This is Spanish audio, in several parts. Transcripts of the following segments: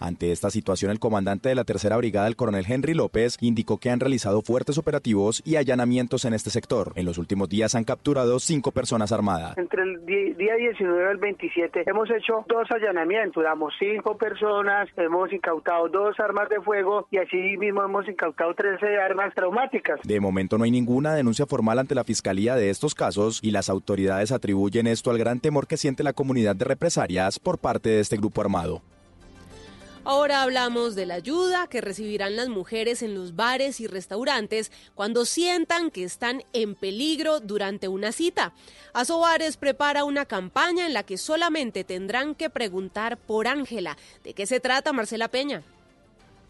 Ante esta situación, el comandante de la tercera brigada, el coronel Henry López, indicó que han realizado fuertes operativos y allanamientos en este sector. En los últimos días han capturado cinco personas armadas. Entre el día 19 al 27 hemos hecho dos allanamientos, damos cinco personas, hemos incautado dos armas de fuego y así mismo hemos incautado 13 armas traumáticas. De momento no hay ninguna denuncia formal ante la fiscalía de estos casos y las autoridades atribuyen esto al gran temor que siente la comunidad de represalias por parte de este grupo armado. Ahora hablamos de la ayuda que recibirán las mujeres en los bares y restaurantes cuando sientan que están en peligro durante una cita. Asobares prepara una campaña en la que solamente tendrán que preguntar por Ángela. ¿De qué se trata, Marcela Peña?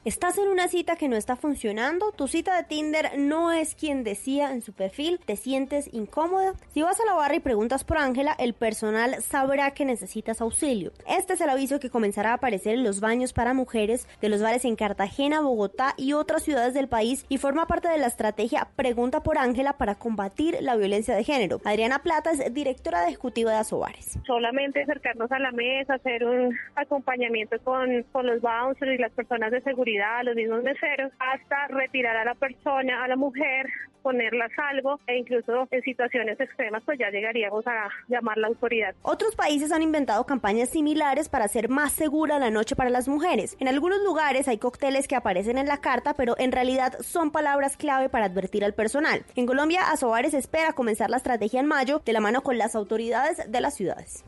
¿Estás en una cita que no está funcionando? ¿Tu cita de Tinder no es quien decía en su perfil? ¿Te sientes incómoda? Si vas a la barra y preguntas por Ángela, el personal sabrá que necesitas auxilio. Este es el aviso que comenzará a aparecer en los baños para mujeres de los bares en Cartagena, Bogotá y otras ciudades del país y forma parte de la estrategia Pregunta por Ángela para combatir la violencia de género. Adriana Plata es directora ejecutiva de Asobares. Solamente acercarnos a la mesa, hacer un acompañamiento con, con los bouncers y las personas de seguridad a los mismos meseros, hasta retirar a la persona, a la mujer, ponerla a salvo e incluso en situaciones extremas pues ya llegaríamos a llamar la autoridad. Otros países han inventado campañas similares para hacer más segura la noche para las mujeres. En algunos lugares hay cócteles que aparecen en la carta, pero en realidad son palabras clave para advertir al personal. En Colombia, Asobares espera comenzar la estrategia en mayo de la mano con las autoridades de las ciudades.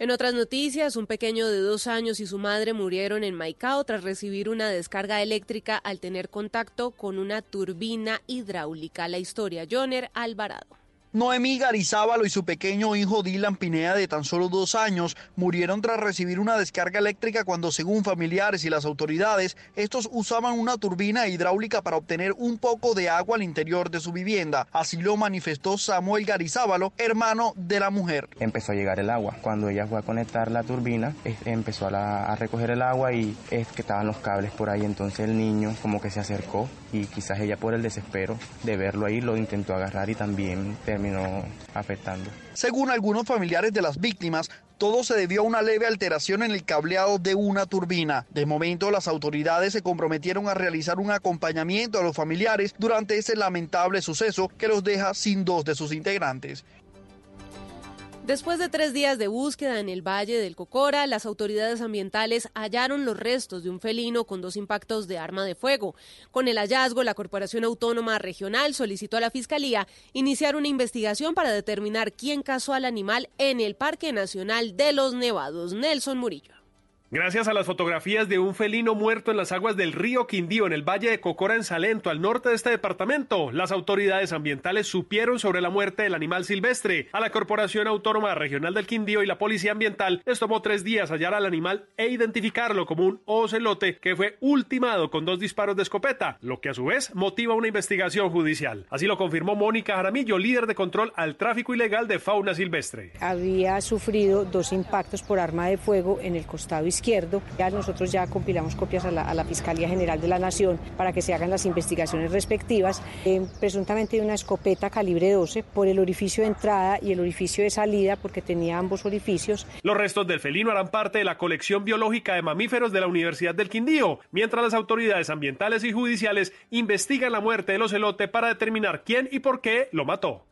En otras noticias, un pequeño de dos años y su madre murieron en Maicao tras recibir una descarga eléctrica al tener contacto con una turbina hidráulica. La historia, Joner Alvarado. Noemí Garizábalo y su pequeño hijo Dylan Pinea de tan solo dos años murieron tras recibir una descarga eléctrica cuando según familiares y las autoridades estos usaban una turbina hidráulica para obtener un poco de agua al interior de su vivienda. Así lo manifestó Samuel Garizábalo, hermano de la mujer. Empezó a llegar el agua. Cuando ella fue a conectar la turbina, empezó a, recoger el agua y es que estaban los cables por ahí. Entonces el niño como que se acercó y quizás ella por el desespero de verlo ahí lo intentó agarrar y también terminó afectando. Según algunos familiares de las víctimas, todo se debió a una leve alteración en el cableado de una turbina. De momento, las autoridades se comprometieron a realizar un acompañamiento a los familiares durante ese lamentable suceso que los deja sin dos de sus integrantes. Después de tres días de búsqueda en el Valle del Cocora, las autoridades ambientales hallaron los restos de un felino con dos impactos de arma de fuego. Con el hallazgo, la Corporación Autónoma Regional solicitó a la Fiscalía iniciar una investigación para determinar quién cazó al animal en el Parque Nacional de los Nevados. Nelson Murillo. Gracias a las fotografías de un felino muerto en las aguas del río Quindío en el Valle de Cocora en Salento, al norte de este departamento, las autoridades ambientales supieron sobre la muerte del animal silvestre. A la Corporación Autónoma Regional del Quindío y la Policía Ambiental les tomó tres días hallar al animal e identificarlo como un ocelote que fue ultimado con dos disparos de escopeta, lo que a su vez motiva una investigación judicial. Así lo confirmó Mónica Jaramillo, líder de control al tráfico ilegal de fauna silvestre. Había sufrido dos impactos por arma de fuego en el costado izquierdo. Ya nosotros ya compilamos copias a la, Fiscalía General de la Nación para que se hagan las investigaciones respectivas. Eh, presuntamente de una escopeta calibre 12 por el orificio de entrada y el orificio de salida porque tenía ambos orificios. Los restos del felino harán parte de la colección biológica de mamíferos de la Universidad del Quindío, mientras las autoridades ambientales y judiciales investigan la muerte del ocelote para determinar quién y por qué lo mató.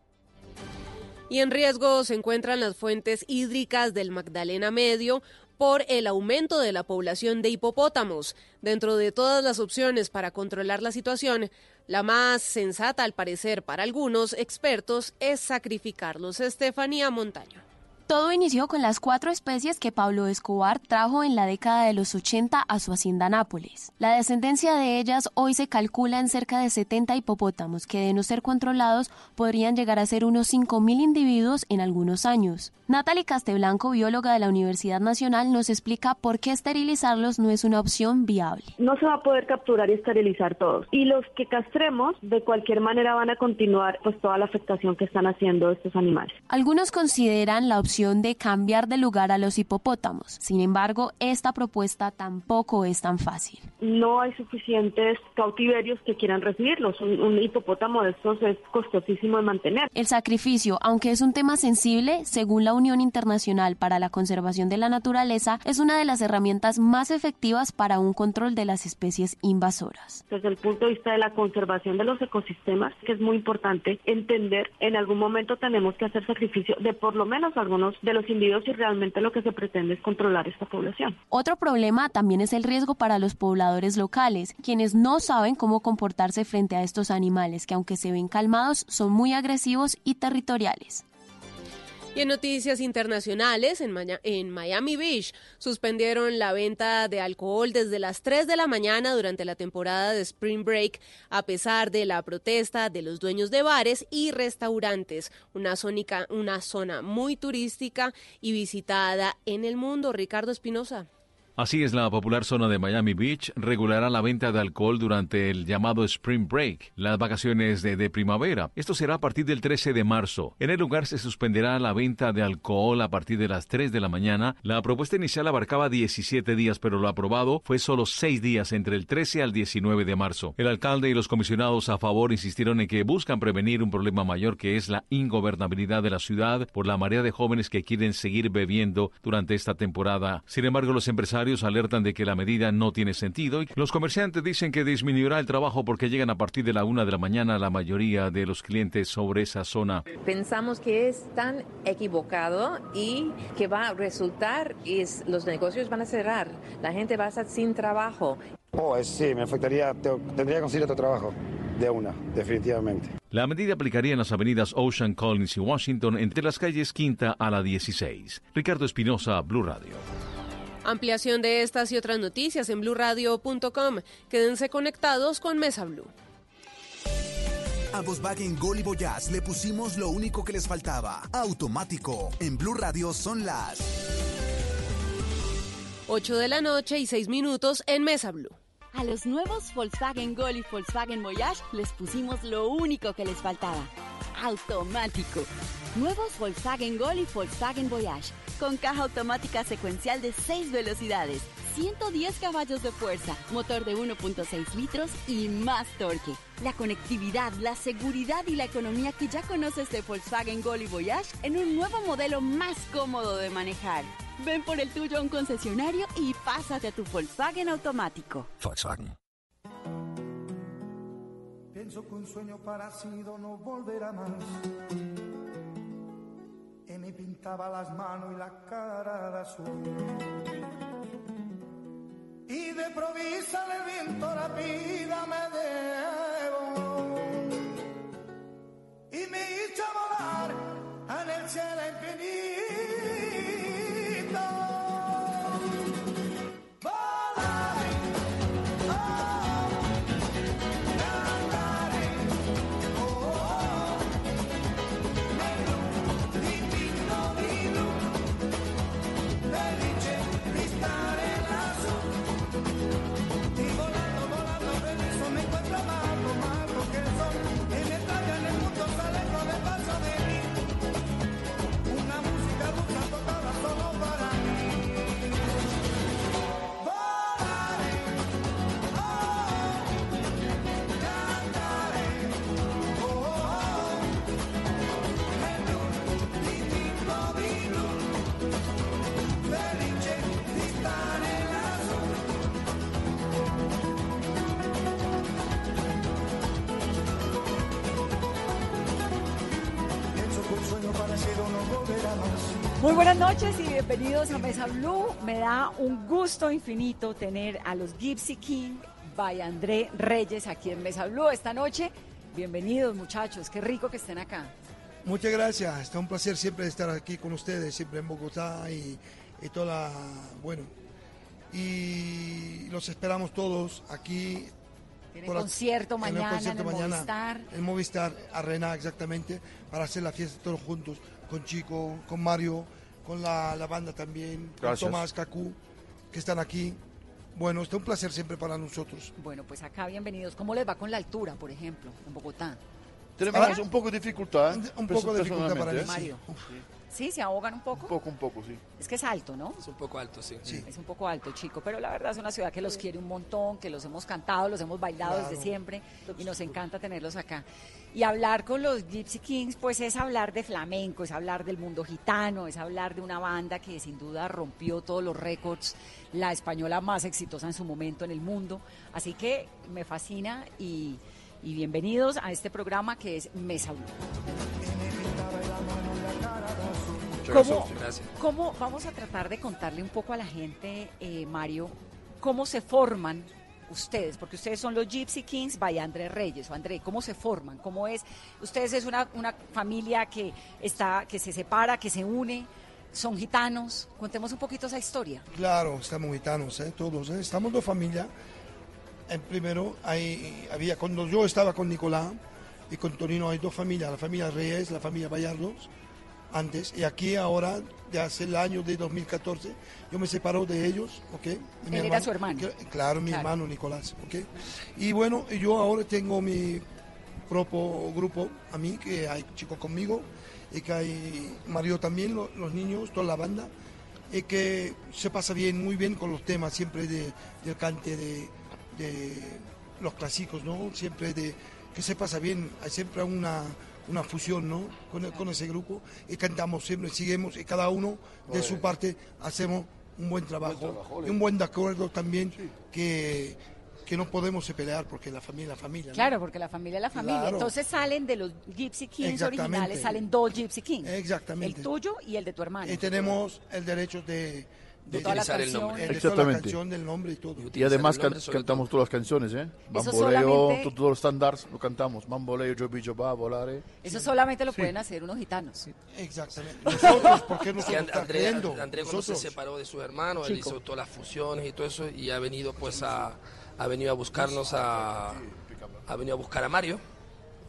Y en riesgo se encuentran las fuentes hídricas del Magdalena Medio, por el aumento de la población de hipopótamos. Dentro de todas las opciones para controlar la situación, la más sensata al parecer para algunos expertos es sacrificarlos. Estefanía Montaño. Todo inició con las cuatro especies que Pablo Escobar trajo en la década de los 80 a su hacienda Nápoles. La descendencia de ellas hoy se calcula en cerca de 70 hipopótamos que de no ser controlados podrían llegar a ser unos 5.000 individuos en algunos años. Natalie Casteblanco, bióloga de la Universidad Nacional, nos explica por qué esterilizarlos no es una opción viable. No se va a poder capturar y esterilizar todos. Y los que castremos, de cualquier manera van a continuar pues toda la afectación que están haciendo estos animales. Algunos consideran la opción solución de cambiar de lugar a los hipopótamos. Sin embargo, esta propuesta tampoco es tan fácil. No hay suficientes cautiverios que quieran recibirlos. Un, un hipopótamo de estos es costosísimo de mantener. El sacrificio, aunque es un tema sensible, según la Unión Internacional para la Conservación de la Naturaleza, es una de las herramientas más efectivas para un control de las especies invasoras. Desde el punto de vista de la conservación de los ecosistemas, que es muy importante entender, en algún momento tenemos que hacer sacrificio de por lo menos algunos de los individuos y realmente lo que se pretende es controlar esta población. Otro problema también es el riesgo para los pobladores locales, quienes no saben cómo comportarse frente a estos animales que aunque se ven calmados son muy agresivos y territoriales. Y en noticias internacionales, en, en, Miami Beach suspendieron la venta de alcohol desde las 3 de la mañana durante la temporada de Spring Break, a pesar de la protesta de los dueños de bares y restaurantes, una, zónica, una zona muy turística y visitada en el mundo. Ricardo Espinosa. Así es, la popular zona de Miami Beach regulará la venta de alcohol durante el llamado Spring Break, las vacaciones de, primavera. Esto será a partir del 13 de marzo. En el lugar se suspenderá la venta de alcohol a partir de las 3 de la mañana. La propuesta inicial abarcaba 17 días, pero lo aprobado fue solo 6 días entre el 13 al 19 de marzo. El alcalde y los comisionados a favor insistieron en que buscan prevenir un problema mayor que es la ingobernabilidad de la ciudad por la marea de jóvenes que quieren seguir bebiendo durante esta temporada. Sin embargo, los empresarios alertan de que la medida no tiene sentido y los comerciantes dicen que disminuirá el trabajo porque llegan a partir de la una de la mañana la mayoría de los clientes sobre esa zona. Pensamos que es tan equivocado y que va a resultar es los negocios van a cerrar, la gente va a estar sin trabajo. Oh, sí, me afectaría, tendría que conseguir otro trabajo. De una, definitivamente. La medida aplicaría en las avenidas Ocean, Collins y Washington entre las calles Quinta a la 16. Ricardo Espinosa, Blue Radio. Ampliación de estas y otras noticias en blurradio.com. Quédense conectados con Mesa Blue. A Volkswagen Gol y Voyage le pusimos lo único que les faltaba. Automático. En Blue Radio son las 8 de la noche y 6 minutos en Mesa Blue. A los nuevos Volkswagen Gol y Volkswagen Voyage les pusimos lo único que les faltaba. Automático. Nuevos Volkswagen Gol y Volkswagen Voyage. Con caja automática secuencial de 6 velocidades, 110 caballos de fuerza, motor de 1.6 litros y más torque. La conectividad, la seguridad y la economía que ya conoces de Volkswagen Gol y Voyage en un nuevo modelo más cómodo de manejar. Ven por el tuyo a un concesionario y pásate a tu Volkswagen automático. Volkswagen. Pienso que un sueño parecido no volverá más. Y me pintaba las manos y la cara de azul. Y de provisa el viento la vida me debo. Y me hizo Muy buenas noches y bienvenidos a Mesa Blue. Me da un gusto infinito tener a los Gypsy King by André Reyes aquí en Mesa Blue esta noche. Bienvenidos muchachos, qué rico que estén acá. Muchas gracias, está un placer siempre estar aquí con ustedes, siempre en Bogotá y, y toda la, bueno, y los esperamos todos aquí. Por la- concierto en el mañana concierto en el mañana, Movistar. En Movistar Arena, exactamente, para hacer la fiesta todos juntos, con Chico, con Mario, con la, la banda también, Gracias. con Tomás, Cacú, que están aquí. Bueno, está un placer siempre para nosotros. Bueno, pues acá bienvenidos. ¿Cómo les va con la altura, por ejemplo, en Bogotá? Tenemos un poco de dificultad. Un poco de dificultad para mí, personalmente. sí. ¿Sí? ¿Se ahogan un poco? Un poco, un poco, sí. Es que es alto, ¿no? Es un poco alto, sí. Es un poco alto, chico, pero la verdad es una ciudad que los quiere un montón, que los hemos cantado, los hemos bailado desde siempre y nos encanta tenerlos acá. Y hablar con los Gypsy Kings, pues es hablar de flamenco, es hablar del mundo gitano, es hablar de una banda que sin duda rompió todos los récords, la española más exitosa en su momento en el mundo. Así que me fascina y, y bienvenidos a este programa que es Mesa Blue. ¿Cómo, cómo- vamos a tratar de contarle un poco a la gente, eh, Mario, cómo se forman ustedes? Porque ustedes son los Gypsy Kings by André Reyes o André, ¿cómo se forman? ¿Cómo es? Ustedes es una, una familia que está, que se separa, que se une, son gitanos. Contemos un poquito esa historia. Claro, estamos gitanos, ¿eh? todos. ¿eh? Estamos dos familias. En primero, hay, había, cuando yo estaba con Nicolás y con Torino, hay dos familias, la familia Reyes, la familia Bayardos, antes. Y aquí ahora, de hace el año de 2014, yo me separo de ellos, ¿ok? Él era su hermano. que- Claro, mi Claro. hermano Nicolás, ¿ok? Y bueno, yo ahora tengo mi propio grupo, a mí, que hay chicos conmigo, y que hay Mario también, lo- los niños, toda la banda, y que se pasa bien, muy bien con los temas, siempre de, del cante de, de los clásicos, ¿no? Siempre de que se pasa bien, hay siempre una, una fusión, ¿no? Con, con ese grupo, y cantamos siempre, seguimos, y cada uno de su parte hacemos un buen trabajo, y un buen de acuerdo también, que, que no podemos pelear, porque la familia es la familia, ¿no? Claro, porque la familia es la familia. Claro. Entonces salen de los Gypsy Kings originales, salen dos Gypsy Kings. Exactamente. El tuyo y el de tu hermano. Y tenemos el derecho de, de toda la utilizar el nombre. La Exactamente. canción, del nombre y todo. Y además can- cantamos todas las canciones, ¿eh? Bamboleo, solamente- todos los estándares lo cantamos. Bamboleo, Jobi Joba, Volare. Eso solamente lo Sí. pueden hacer unos gitanos. Exactamente. Nosotros, ¿por qué que And- está André? André cuando se separó de sus hermanos, él hizo todas las fusiones y todo eso y ha venido pues a ha venido a buscarnos a ha venido a buscar a Mario.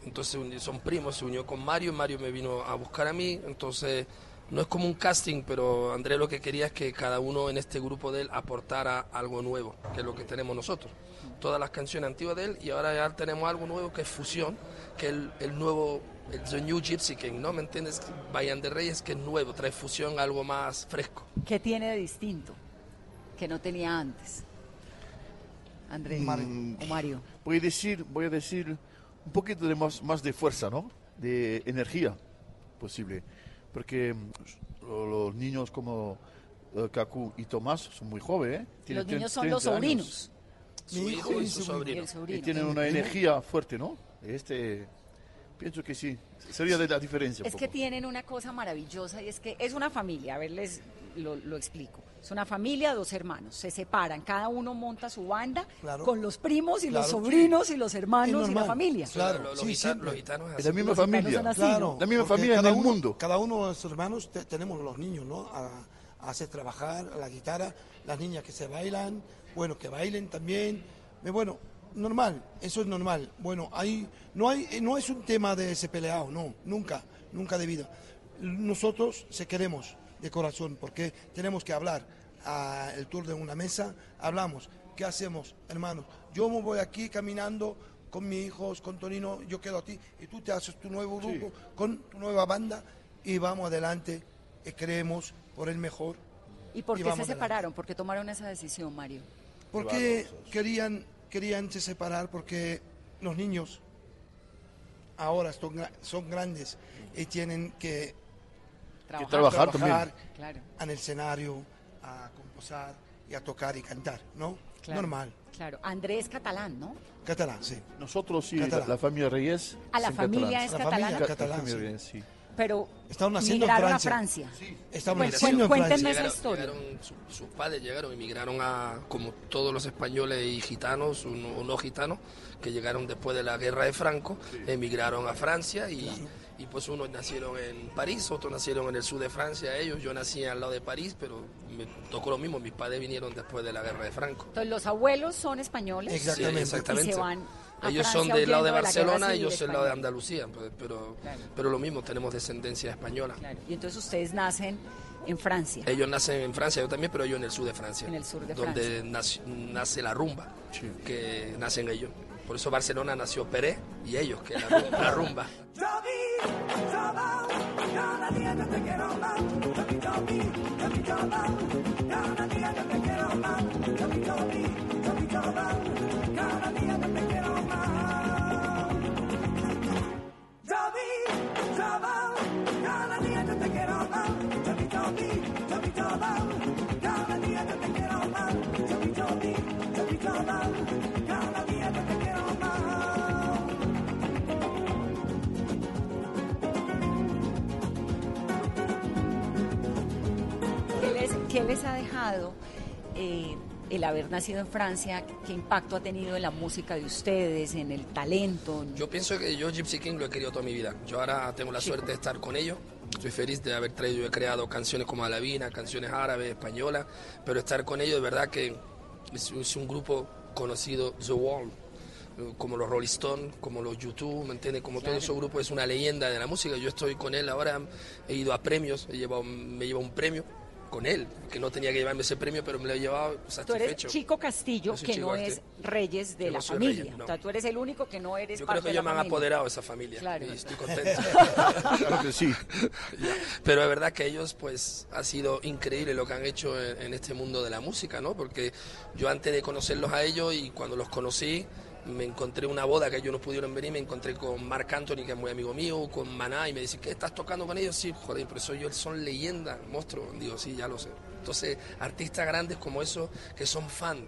Entonces son primos, se unió con Mario, Mario me vino a buscar a mí, entonces no es como un casting, pero André lo que quería es que cada uno en este grupo de él aportara algo nuevo, que es lo que tenemos nosotros. Todas las canciones antiguas de él y ahora ya tenemos algo nuevo que es fusión, que es el, el nuevo, el The New Gypsy King, ¿no? ¿Me entiendes? Vayan de Reyes, que es nuevo, trae fusión, algo más fresco. ¿Qué tiene de distinto que no tenía antes? André Mm, o Mario. Voy a decir, voy a decir un poquito de más, más de fuerza, ¿no? De energía posible. Porque mm, lo- los niños como eh, Kaku y Tomás son muy jóvenes, ¿eh? Tienen Los niños 30 son los sobrinos. Su hijo y su sobrino. Y tienen una energía fuerte, ¿no? Este, pienso que sí, sería de la diferencia. un Es poco. que tienen una cosa maravillosa y es que es una familia, a ver, les lo, lo explico. Es una familia, dos hermanos, se separan, cada uno monta su banda Claro. con los primos y los sobrinos y los hermanos y la familia. Claro, Los, sí, gita- siempre. los gitanos Es así. la misma Los familia. así, Claro. La misma porque familia en cada el uno- mundo. Cada uno de nuestros hermanos te- tenemos los niños, ¿no? A, a hacer trabajar a la guitarra, las niñas que se bailan, bueno, que bailen también. Eh, Bueno, normal, eso es normal. Bueno, ahí no hay, eh, no es un tema de ese peleado, no, nunca, nunca de vida. Nosotros se queremos de corazón porque tenemos que hablar. A el tour de una mesa, hablamos. ¿Qué hacemos, hermanos? Yo me voy aquí caminando con mis hijos, con Tonino, yo quedo a ti y tú te haces tu nuevo grupo con tu nueva banda y vamos adelante y creemos por el mejor. ¿Y por Y qué se adelante. separaron? ¿Por qué tomaron esa decisión, Mario? Porque querían, querían se separar porque los niños ahora son, son grandes y tienen que Trabajar. trabajar trabajar Claro, en el escenario, a composar y a tocar y cantar, ¿no? Claro. Normal. claro. Andrés es catalán, ¿no? Catalán, sí. Nosotros sí, la, Catalán. la familia Reyes. Ah, la familia es La catalana. familia catalán, la familia sí. Reyes, sí. Pero Estaban haciendo en migraron Francia. a Francia. Estaban Bueno, haciendo en cuéntenme Francia. esa Llegaron- historia. llegaron, su- sus padres llegaron, emigraron a, como todos los españoles y gitanos, o no, o no gitanos, que llegaron después de la guerra de Franco, emigraron a Francia y, y pues unos nacieron en París, otros nacieron en el sur de Francia, ellos, yo nací al lado de París, pero me tocó lo mismo, mis padres vinieron después de la guerra de Franco. Entonces los abuelos son españoles Exactamente. Sí, exactamente. y se van a Ellos Francia son del lado de Barcelona, ellos del lado de española. Andalucía, pues, pero, Claro. pero lo mismo, tenemos descendencia española. Claro. Y entonces ustedes nacen en Francia. Ellos nacen en Francia, yo también, pero yo en el sur de Francia. En el sur de Donde nace, nace la rumba, que nacen ellos. Por eso Barcelona nació Pérez y ellos, que la, rumba. Les, ha dejado eh, el haber nacido en Francia? ¿Qué impacto ha tenido en la música de ustedes, en el talento? Yo pienso que yo Gypsy King lo he querido toda mi vida. Yo ahora tengo la suerte de estar con ellos. Estoy feliz de haber traído, he creado canciones como Alavina, canciones árabes, españolas, pero estar con ellos de verdad que es, es un grupo conocido, The Wall, como los Rolling Stones, como los YouTube, ¿me entiendes? Como todo ese grupo es una leyenda de la música. Yo estoy con él ahora, he ido a premios, he llevado, me llevo un premio con él, que no tenía que llevarme ese premio, pero me lo he llevado Tú eres satisfecho. Chico Castillo, que Chico no Castillo. es Reyes de Yo la no familia. Reyes, no. O sea, tú eres el único que no eres Yo parte creo que de ellos me han apoderado de esa familia Claro. y estoy contento. Claro que sí. Pero es verdad que ellos, pues, ha sido increíble lo que han hecho en, en este mundo de la música, ¿no? Porque yo antes de conocerlos a ellos y cuando los conocí, me encontré una boda que ellos no pudieron venir, me encontré con Marc Anthony, que es muy amigo mío, con Maná, y me dice, ¿qué estás tocando con ellos? Sí, joder, pero eso ellos son leyendas, monstruos. Digo, sí, ya lo sé. Entonces, artistas grandes como esos que son fan.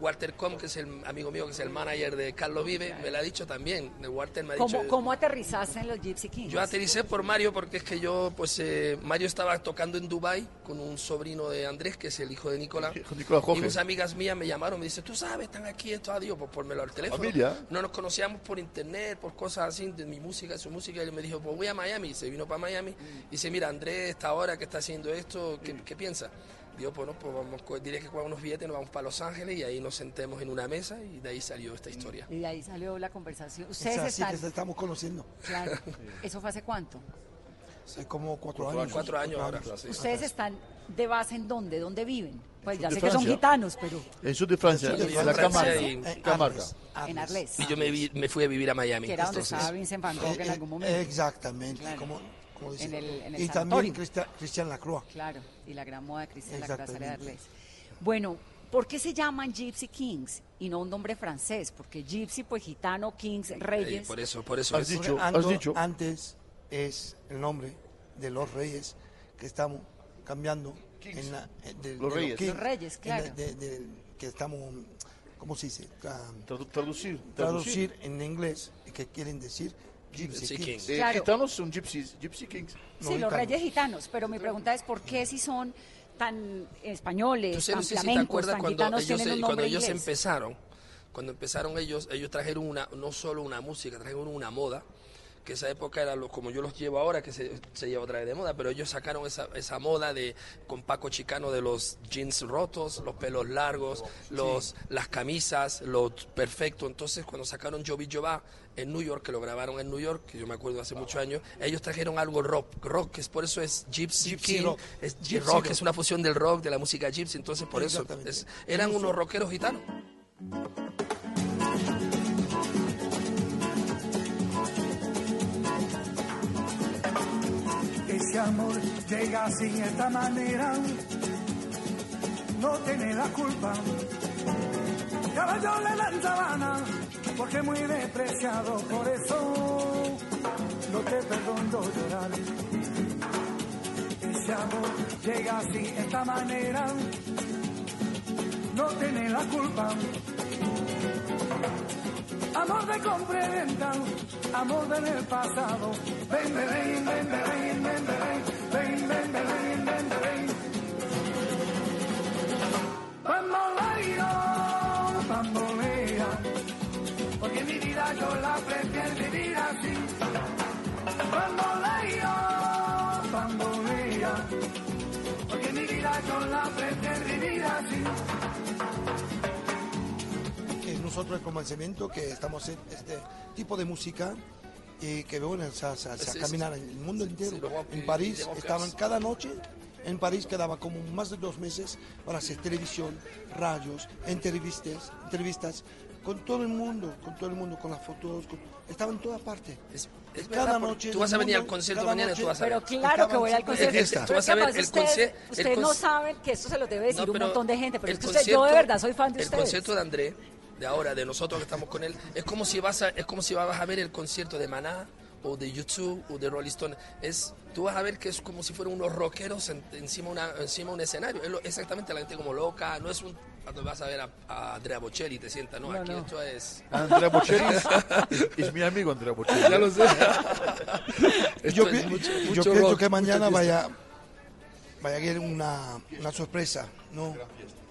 Walter Com, que es el amigo mío, que es el manager de Carlos Vive, me lo ha dicho también. Walter me ha dicho... ¿Cómo, ¿Cómo aterrizaste en los Gypsy Kings? Yo aterricé por Mario porque es que yo, pues, eh, Mario estaba tocando en Dubai con un sobrino de Andrés, que es el hijo de Nicolás. Nicolás y unas amigas mías me llamaron, me dicen, tú sabes, están aquí, esto, adiós, pues ponmelo al teléfono. Familia. No nos conocíamos por internet, por cosas así, de mi música, su música. Y él me dijo, pues voy a Miami. Y se vino para Miami y dice, mira, Andrés, esta hora que está haciendo esto, ¿qué, qué piensa? Digo, pues no, pues vamos, diré que con unos billetes, nos vamos para Los Ángeles y ahí nos sentemos en una mesa y de ahí salió esta historia. Y de ahí salió la conversación. Es Ustedes así están... que se estamos conociendo. Claro. ¿Eso fue hace cuánto? Hace como cuatro, Cuatro- años. cuatro años ahora, sí. ¿Ustedes están de base en dónde? ¿Dónde viven? Pues ya de sé que son Francia. gitanos, pero En sur de Francia, viví en la en Francia Camarga. y- Camarga. en Arles. Y yo me, vi- me fui a vivir a Miami. Que era donde entonces- estaba Vincent Van Gogh en Eh, algún eh, momento. Exactamente, Claro. como, como dice. En el- en el y sanatorio. también Cristian, Cristian Lacroix. Claro, y la gran moda de Cristian Lacroix sale. Arles. Bueno, ¿por qué se llaman Gypsy Kings y no un nombre francés? Porque Gypsy, pues gitano, Kings, reyes. por eso, por eso Has es. dicho, has dicho. Antes es el nombre de los reyes que estamos cambiando. En la, eh, de- Los de reyes. kings, Los reyes, claro. la- de- de- que estamos, ¿cómo se dice? Ah, Tradu- traducir. traducir en inglés, que quieren decir Gypsy Gypsy Kings. Kings. Eh, Claro. Gitanos son gypsies, gypsy kings. Sí, no, los gitanos. reyes gitanos, pero mi pregunta es ¿por qué si son tan españoles, sé, tan no sé si te flamencos, acuerdas tan cuando gitanos, ellos, tienen un cuando nombre ellos inglés? empezaron, cuando empezaron ellos, ellos trajeron una, no solo una música, trajeron una moda, que esa época era lo, como yo los llevo ahora, que se, se lleva otra vez de moda, pero ellos sacaron esa, esa moda de con Paco Chicano de los jeans rotos, los pelos largos, los, las camisas, lo perfecto. Entonces cuando sacaron Jovi Jova en New York, que lo grabaron en New York, que yo me acuerdo hace muchos años, ellos trajeron algo rock, rock, que es por eso es Gypsy, Gypsy King, rock. es Gypsy rock, rock. es una fusión del rock, de la música gypsy, entonces por eso es- eran unos rockeros gitanos. Ese amor llega sin esta manera, no tiene la culpa. Caballo le dan sabana, porque muy despreciado, por eso no te perdono llorar. Ese amor llega sin esta manera, no tiene la culpa. Y venta, amor del pasado. Ven, ven, ven, ven, ven, ven, ven, ven, ven, ven, ven, ven. Bamboleo, bambolea, porque mi vida yo la prefiero vivir así. Bamboleo, bambolea, porque mi vida yo la prefiero vivir así. Nosotros el convencimiento que estamos en este tipo de música y que bueno, o sea, Sí, sí, caminar en el mundo entero. En París estaban cada noche, en París quedaba como más de dos meses para hacer televisión, radios, entrevistas, entrevistas con todo el mundo, con todo el mundo, con las fotos, con- estaba en todas partes. Es cada verdad, noche. tú vas a venir al mundo, concierto cada mañana, noche tú vas a ver. Pero claro que voy al concierto. Es tú vas a es ver el ustedes, el ustedes no saben que esto se lo debe decir No, un pero montón de gente, pero el es que usted- yo de concierto- verdad soy fan de El ustedes. concierto de André, de ahora, de nosotros que estamos con él, es como si vas a, es como si vas a ver el concierto de Maná o de YouTube o de Rolling Stone. Es, tú vas a ver que es como si fueran unos rockeros en- encima una, encima de un escenario. Es lo- exactamente la gente como loca. No es un cuando vas a ver a, a Andrea Bocelli y te sientas, no, No, aquí no. esto es. Andrea Bocelli es, es mi amigo Andrea Bocelli. Ya lo sé. Yo, Esto es pi- mucho- yo mucho pienso rock, que mañana vaya, vaya a haber una, una sorpresa, ¿no?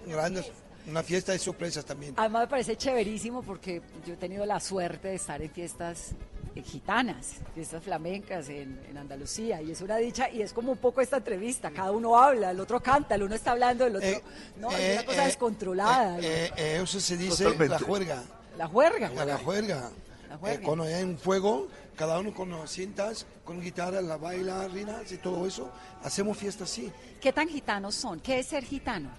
Grandes- una fiesta de sorpresas también. Además me parece chéverísimo porque yo he tenido la suerte de estar en fiestas eh, gitanas, fiestas flamencas en, en Andalucía y es una dicha y es como un poco esta entrevista, cada uno habla, el otro canta, el uno está hablando, el otro... no, es Eh, una cosa eh, descontrolada. eh, eh, eso se dice Totalmente. la juerga. la juerga. La, la juerga. La juerga. Eh, cuando hay un fuego, cada uno con las cintas, con guitarra, la bailarinas y todo eso, hacemos fiesta así. ¿Qué tan gitanos son? ¿Qué es ser gitano?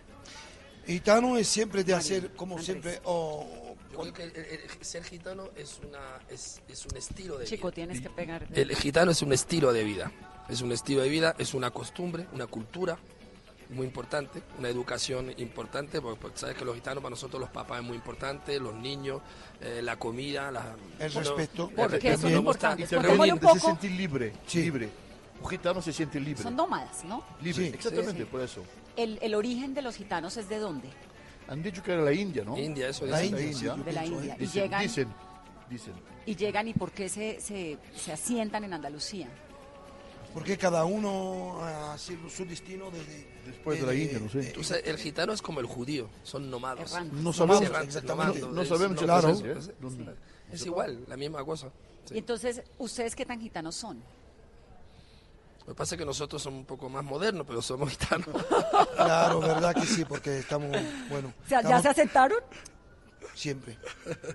Gitano es siempre de hacer, como siempre, o Yo creo que el- el- el ser gitano es, una, es, es un estilo de Chico, vida. tienes que pegar. El gitano es un estilo de vida. Es un estilo de vida, es una costumbre, una cultura muy importante, una educación importante, porque, porque sabes que los gitanos para nosotros los papás es muy importante, los niños, eh, la comida, la, El bueno, respeto. el ¿Por qué respeto son nos importantes? gusta. Se reúnen, se siente libre, libre. Un gitano se siente libre. Son nómadas, ¿no? Libre, Sí. exactamente, Sí. por eso. El, el origen de los gitanos es de dónde? Han dicho que era la India, ¿no? India, eso La dicen. India, sí, De la India. ¿eh? Y llegan, dicen, dicen. y llegan y por qué se, se, se asientan en Andalucía. Porque cada uno ha sido su destino desde... Después de la India, no sé. Sabes, el gitano es como el judío, son nomados. Errantes. No sabemos, Errantes, exactamente. nomados, no es- sabemos la es- diferencia, ¿eh? es-. Es igual, la misma cosa. Sí. Y entonces, ¿ustedes qué tan gitanos son? Lo que pasa es que nosotros somos un poco más modernos, pero somos gitanos. Claro, verdad que sí, porque estamos, bueno... O sea, ¿ya estamos- se asentaron? Siempre,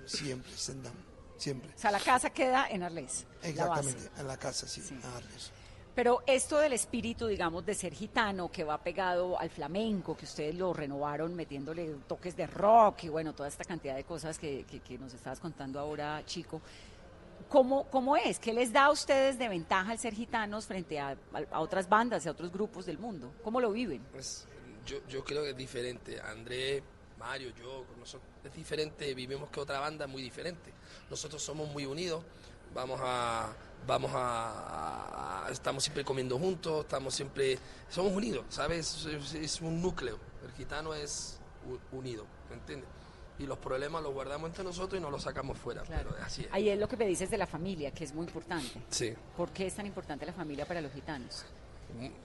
siempre, sendam, siempre. O sea, la casa queda en Arles. la. Exactamente, en la casa, sí. Ah, eso. Pero esto del espíritu, digamos, de ser gitano, que va pegado al flamenco, que ustedes lo renovaron metiéndole toques de rock y bueno, toda esta cantidad de cosas que, que- que nos estabas contando ahora, chico. ¿Cómo, ¿Cómo es? ¿Qué les da a ustedes de ventaja al ser gitanos frente a, a- otras bandas y a otros grupos del mundo? ¿Cómo lo viven? Pues, yo, yo creo que es diferente. André, Mario, yo, nosotros, es diferente, vivimos que otra banda muy diferente. Nosotros somos muy unidos, vamos a, vamos a, a- estamos siempre comiendo juntos, estamos siempre, somos unidos, ¿sabes? Es, es un núcleo. El gitano es unido, ¿me entiendes? Y los problemas los guardamos entre nosotros y no los sacamos fuera, pero así es. Ahí es lo que me dices de la familia, que es muy importante. Sí. ¿Por qué es tan importante la familia para los gitanos?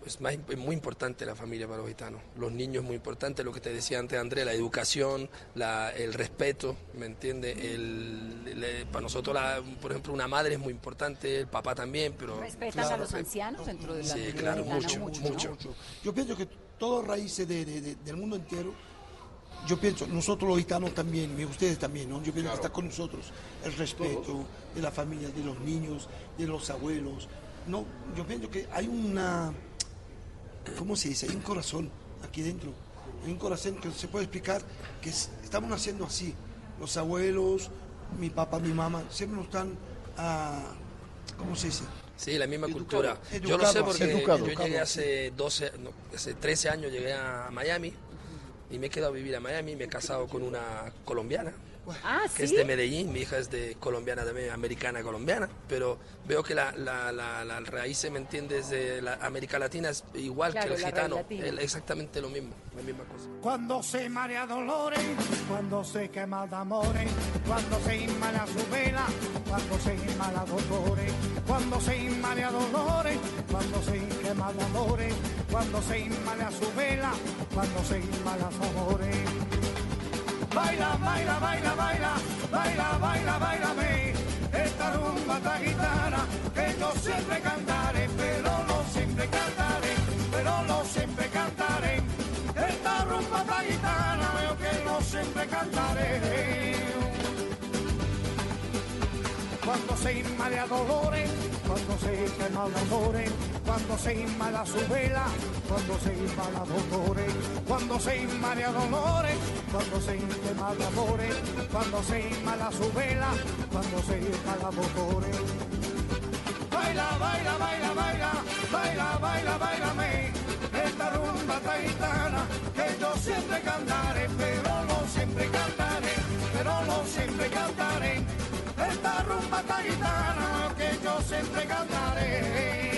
es, más, es muy importante la familia para los gitanos. Los niños es muy importante, lo que te decía antes André, la educación, la, el respeto, ¿me entiendes? El, el- para nosotros, la- por ejemplo, una madre es muy importante, el papá también, pero... ¿Respetan a Claro, los ancianos dentro de la Sí, claro, gitana? mucho, ¿no? mucho. Yo pienso que todas raíces de- de- de- del mundo entero, yo pienso, nosotros los gitanos también, y ustedes también, ¿no? Yo pienso que está con nosotros el respeto de la familia, de los niños, de los abuelos. No, yo pienso que hay una, ¿cómo se dice? Hay un corazón aquí dentro. Hay un corazón que se puede explicar que es- estamos haciendo así. Los abuelos, mi papá, mi mamá, siempre nos están, ah, ¿cómo se dice? Sí, la misma Educado, cultura. yo lo educado, sé porque educado, yo llegué educado, hace 12, no, hace 13 años, llegué a Miami y me he quedado a vivir a Miami, me he casado con una colombiana. Ah, que es ¿sí? de Medellín, mi hija es de colombiana también, americana colombiana, pero veo que la, la, la, la raíz, ¿me entiendes?, de la América Latina es igual Claro, que el gitano, el- exactamente lo mismo, la misma cosa. Cuando se marea dolores, cuando se quema de amores, cuando se inmala su vela, cuando se inmala dolores, cuando se inmala dolores, cuando se quema de amores, cuando se inmala su vela, cuando se inmala su amores. Baila, baila, baila, baila, baila, baila, baila, esta rumba, esta guitarra, que yo siempre cantaré, pero no siempre cantaré, pero no siempre cantaré. Esta rumba, esta guitarra, veo que no siempre cantaré. Cuando se inmala dolores, cuando se quema dolores, se inmala su vela, cuando se inmala motores, cuando se inmala dolores, cuando se inmala amores, cuando se inmala su vela, cuando se inmala motores. Baila, baila, baila, baila, baila, baila, bailame, esta rumba taitana que yo siempre cantaré, pero no siempre cantaré, pero no siempre cantaré, esta rumba taitana que yo siempre cantaré.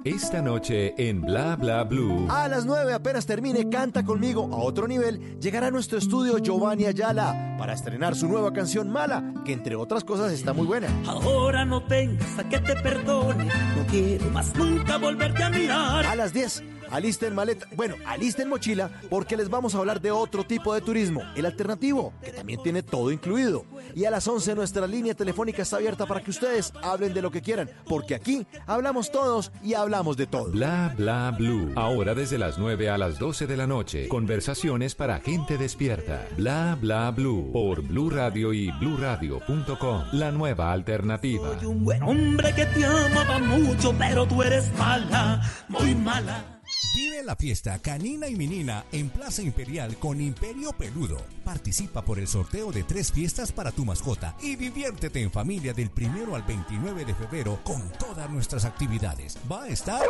Esta noche en Bla Bla Blue. A las 9 apenas termine Canta conmigo a otro nivel, llegará a nuestro estudio Giovanni Ayala para estrenar su nueva canción Mala, que entre otras cosas está muy buena. Ahora no vengas a que te perdone, no quiero más nunca volverte a mirar. A las 10, alisten maleta, bueno, alisten mochila, porque les vamos a hablar de otro tipo de turismo, el alternativo, que también tiene todo incluido. Y a las 11 nuestra línea telefónica está abierta para que ustedes hablen de lo que quieran, porque aquí hablamos todos y hablamos de todo. Bla Bla Blue. Ahora desde las 9 a las 12 de la noche. Conversaciones para gente despierta. Bla Bla Blue. Por Blue Radio y bluradio.com. La nueva alternativa. Soy un buen hombre que te amaba mucho, pero tú eres mala, muy mala. Vive la fiesta canina y menina en Plaza Imperial con Imperio Peludo. Participa por el sorteo de tres fiestas para tu mascota y diviértete en familia del primero al 29 de febrero con todas nuestras actividades. Va a estar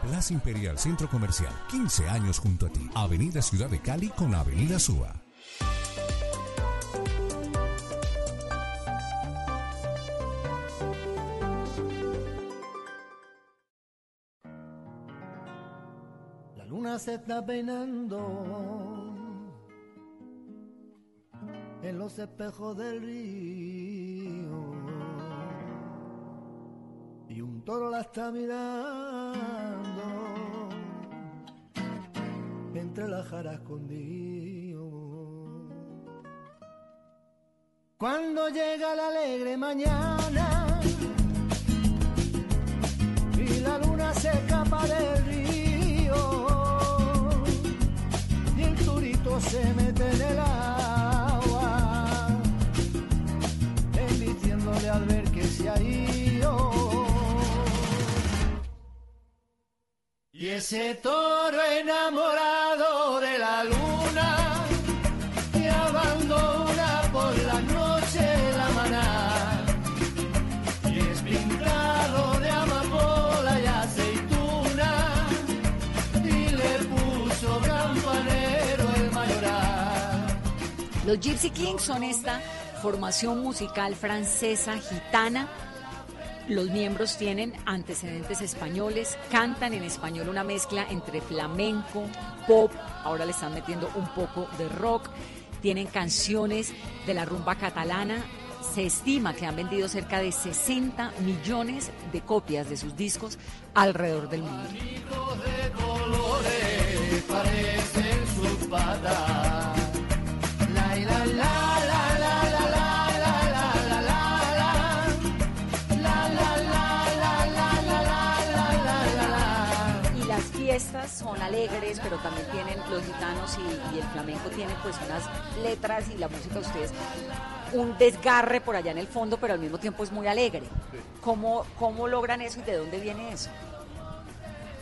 Plaza Imperial Centro Comercial, 15 años junto a ti. Avenida Ciudad de Cali con Avenida Suba. La luna se está peinando en los espejos del río y un toro la está mirando entre las jaras escondido. Cuando llega la alegre mañana y la luna se escapa del río se mete en el agua, emitiéndole al ver que se ha ido. Y ese toro enamorado de la luna Los Gypsy Kings son esta formación musical francesa gitana. Los miembros tienen antecedentes españoles, cantan en español una mezcla entre flamenco, pop, ahora le están metiendo un poco de rock, tienen canciones de la rumba catalana. Se estima que han vendido cerca de 60 millones de copias de sus discos alrededor del mundo. Son alegres, pero también tienen los gitanos y, y el flamenco tienen pues unas letras y la música de ustedes un desgarre por allá en el fondo, pero al mismo tiempo es muy alegre. ¿Cómo, cómo logran eso y de dónde viene eso?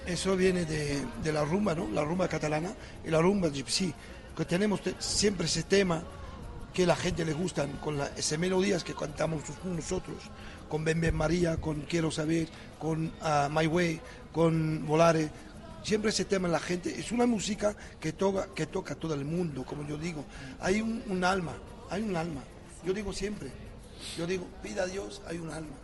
Eso viene de, de la rumba, ¿no? La rumba catalana y la rumba gypsy, que tenemos te- siempre ese tema que la gente le gustan, con las esas melodías que cantamos nosotros, con Ben Ben María, con Quiero Saber, con ah, My Way, con Volare. Siempre ese tema en la gente es una música que toca, que toca a todo el mundo, como yo digo. Hay un, un alma, hay un alma. Yo digo siempre, yo digo, pida a Dios, hay un alma.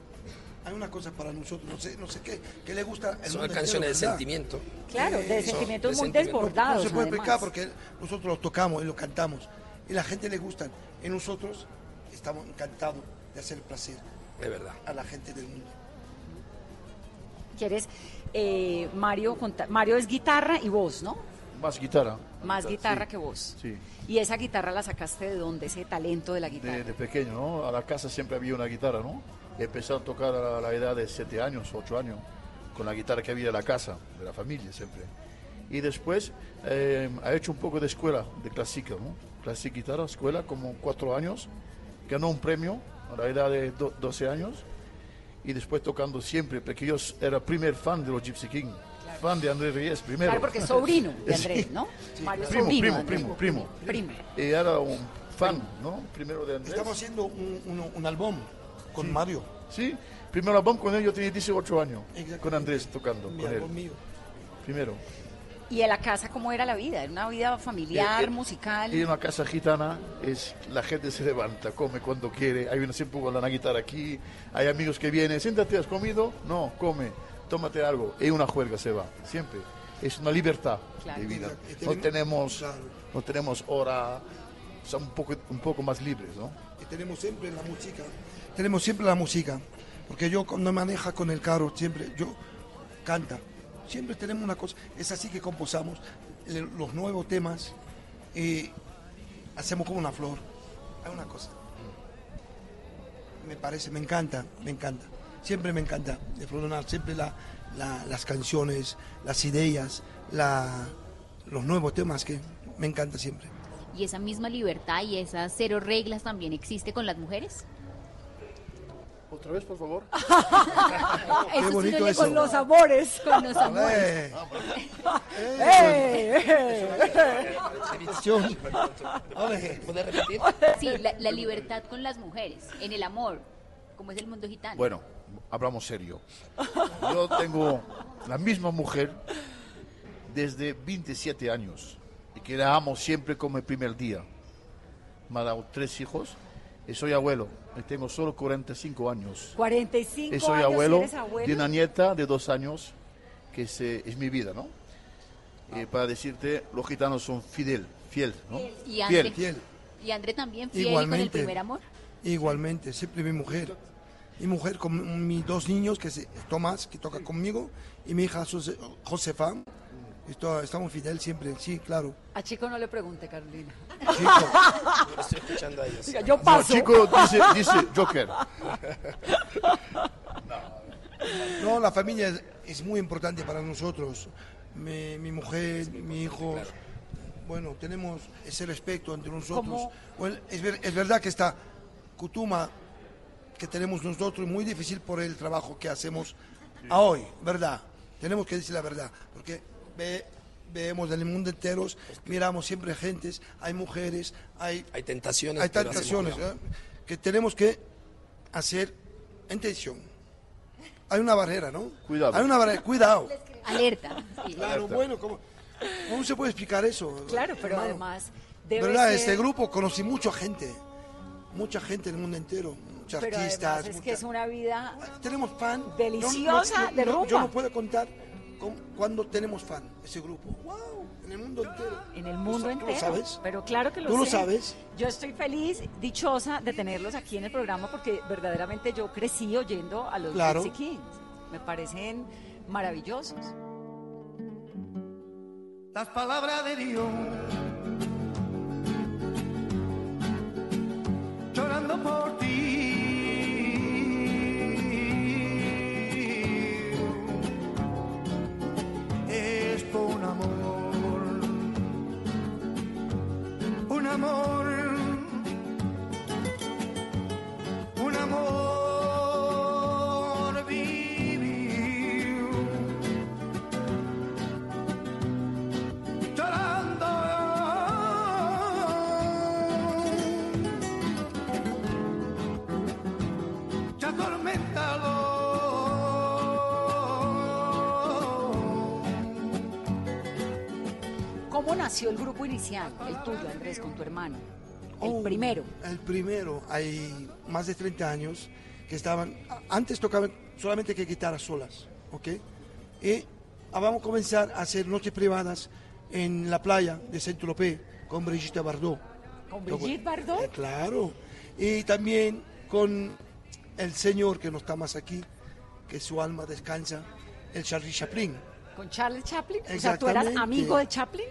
Hay una cosa para nosotros, no sé, no sé qué, que le gusta el Son mundo canciones de sentimiento. Claro, de de muy sentimiento. desbordados. No se puede además. explicar porque nosotros lo tocamos y lo cantamos. Y la gente le gusta. Y nosotros estamos encantados de hacer placer Es verdad. a la gente del mundo. ¿Quieres, eh, Mario, Mario es guitarra y voz, ¿no? Más guitarra. Más guitarra sí. que voz. Sí, ¿Y esa guitarra la sacaste de dónde? Ese talento de la guitarra. de, de pequeño, ¿no? A la casa siempre había una guitarra, ¿no? Empezado a tocar a la edad de 7 años, 8 años, con la guitarra que había en la casa, de la familia siempre. Y después eh, ha hecho un poco de escuela, de clásica, ¿no? Clásica guitarra, escuela, como 4 años. Ganó un premio a la edad de do- 12 años. Y después tocando siempre, porque yo era primer fan de los Gypsy King. Fan de Andrés Reyes, primero. Claro, porque sobrino de Andrés, Sí. ¿no? Mario es Primo, sobrino primo, Andrés. primo, primo. Primo. Y era un fan, ¿no? Primero de Andrés. Estamos haciendo un, un- un álbum con Mario. Sí, primero álbum con él yo tenía 18 años, con Andrés tocando, Mi con él. mío. Primero. ¿Y en la casa cómo era la vida? ¿Era una vida familiar, Eh, eh, musical? Y en una casa gitana es la gente se levanta, come cuando quiere, hay una siempre con la guitarra aquí, hay amigos que vienen, siéntate, ¿has comido? No, come, tómate algo, y una juerga se va, siempre. Es una libertad Claro. de vida. No tenemos- no tenemos hora, son un poco, un poco más libres, ¿no? Y tenemos siempre la música. Tenemos siempre la música. Porque yo cuando maneja con el carro, siempre, yo canta. Siempre tenemos una cosa. Es así que composamos los nuevos temas y hacemos como una flor. Hay una cosa. Me parece, me encanta, me encanta. Siempre me encanta de Flodonar, siempre la- la- las canciones, las ideas, los nuevos temas que me encanta siempre. ¿Y esa misma libertad y esas cero reglas también existe con las mujeres? Otra vez, por favor. Eso sí bonito le- eso. Con los amores. Con los amores. Eh, ¡Eh! ¡Eh! ¿Puedes repetir? Sí, la, la libertad con las mujeres, en el amor, como es el mundo gitano. Bueno, hablamos serio. Yo tengo la misma mujer desde 27 años y que la amo siempre como el primer día. Me ha dado tres hijos soy abuelo. Y tengo solo 45 años. 45 Y soy años y abuelo eres abuelo. de una nieta de dos años que es, eh, es mi vida, ¿no? Y para decirte, los gitanos son fidel, fiel, ¿no? y André, Fiel. Fiel. y André también fiel con el Igualmente. primer amor. Igualmente, siempre mi mujer. Mi mujer con mis dos niños, que es Tomás, que toca conmigo, y mi hija Jose- Josefa. Esto- estamos fidel siempre, sí, claro. A Chico no le pregunte, Carolina. Chico, Estoy escuchando a ellos. Diga, yo No, paso. chico, dice, dice Joker. no, la familia es, es muy importante para nosotros. Mi, mi mujer, mi hijo. Bueno, tenemos ese respeto entre nosotros. Bueno, es, ver- es verdad que esta cutuma que tenemos nosotros es muy difícil por el trabajo que hacemos a hoy, ¿verdad? Tenemos que decir la verdad, porque ve- vemos en el mundo entero, miramos siempre gentes, hay mujeres, hay, Hay tentaciones. hay tentaciones ¿eh? que tenemos que hacer en tensión. Hay una barrera, ¿no? Cuidado. Hay una barrera, cuidado. Alerta. sí. Claro, bueno, ¿cómo, cómo se puede explicar eso? Claro, pero hermano? además debe ¿Verdad? ser- Este grupo conocí mucha gente, mucha gente en el mundo entero, muchos artistas. es que es una vida Tenemos fan. deliciosa No, no, no, de no, rumba. Yo no puedo contar cuándo tenemos fan, ese grupo. ¡Wow! En el mundo entero. en el mundo ¿Tú entero. lo sabes? Pero claro que lo ¿Tú lo sabes? Yo estoy feliz, dichosa de tenerlos aquí en el programa porque verdaderamente yo crecí oyendo a los Claro. Gypsy Kings. Me parecen maravillosos. las palabras de Dios. Llorando por ti. Inicial, el tuyo, Andrés, con tu hermano? El Oh, primero. El primero, hay más de 30 años que estaban, antes tocaban solamente que guitarras solas, ¿ok? Y ah, vamos a comenzar a hacer noches privadas en la playa de Saint-Tropez con Brigitte Bardot. ¿Con Brigitte Bardot? Eh, claro. Y también con el señor que no está más aquí, que su alma descansa, el Charlie Chaplin. ¿Con Charles Chaplin? O sea, ¿tú eras amigo de Chaplin?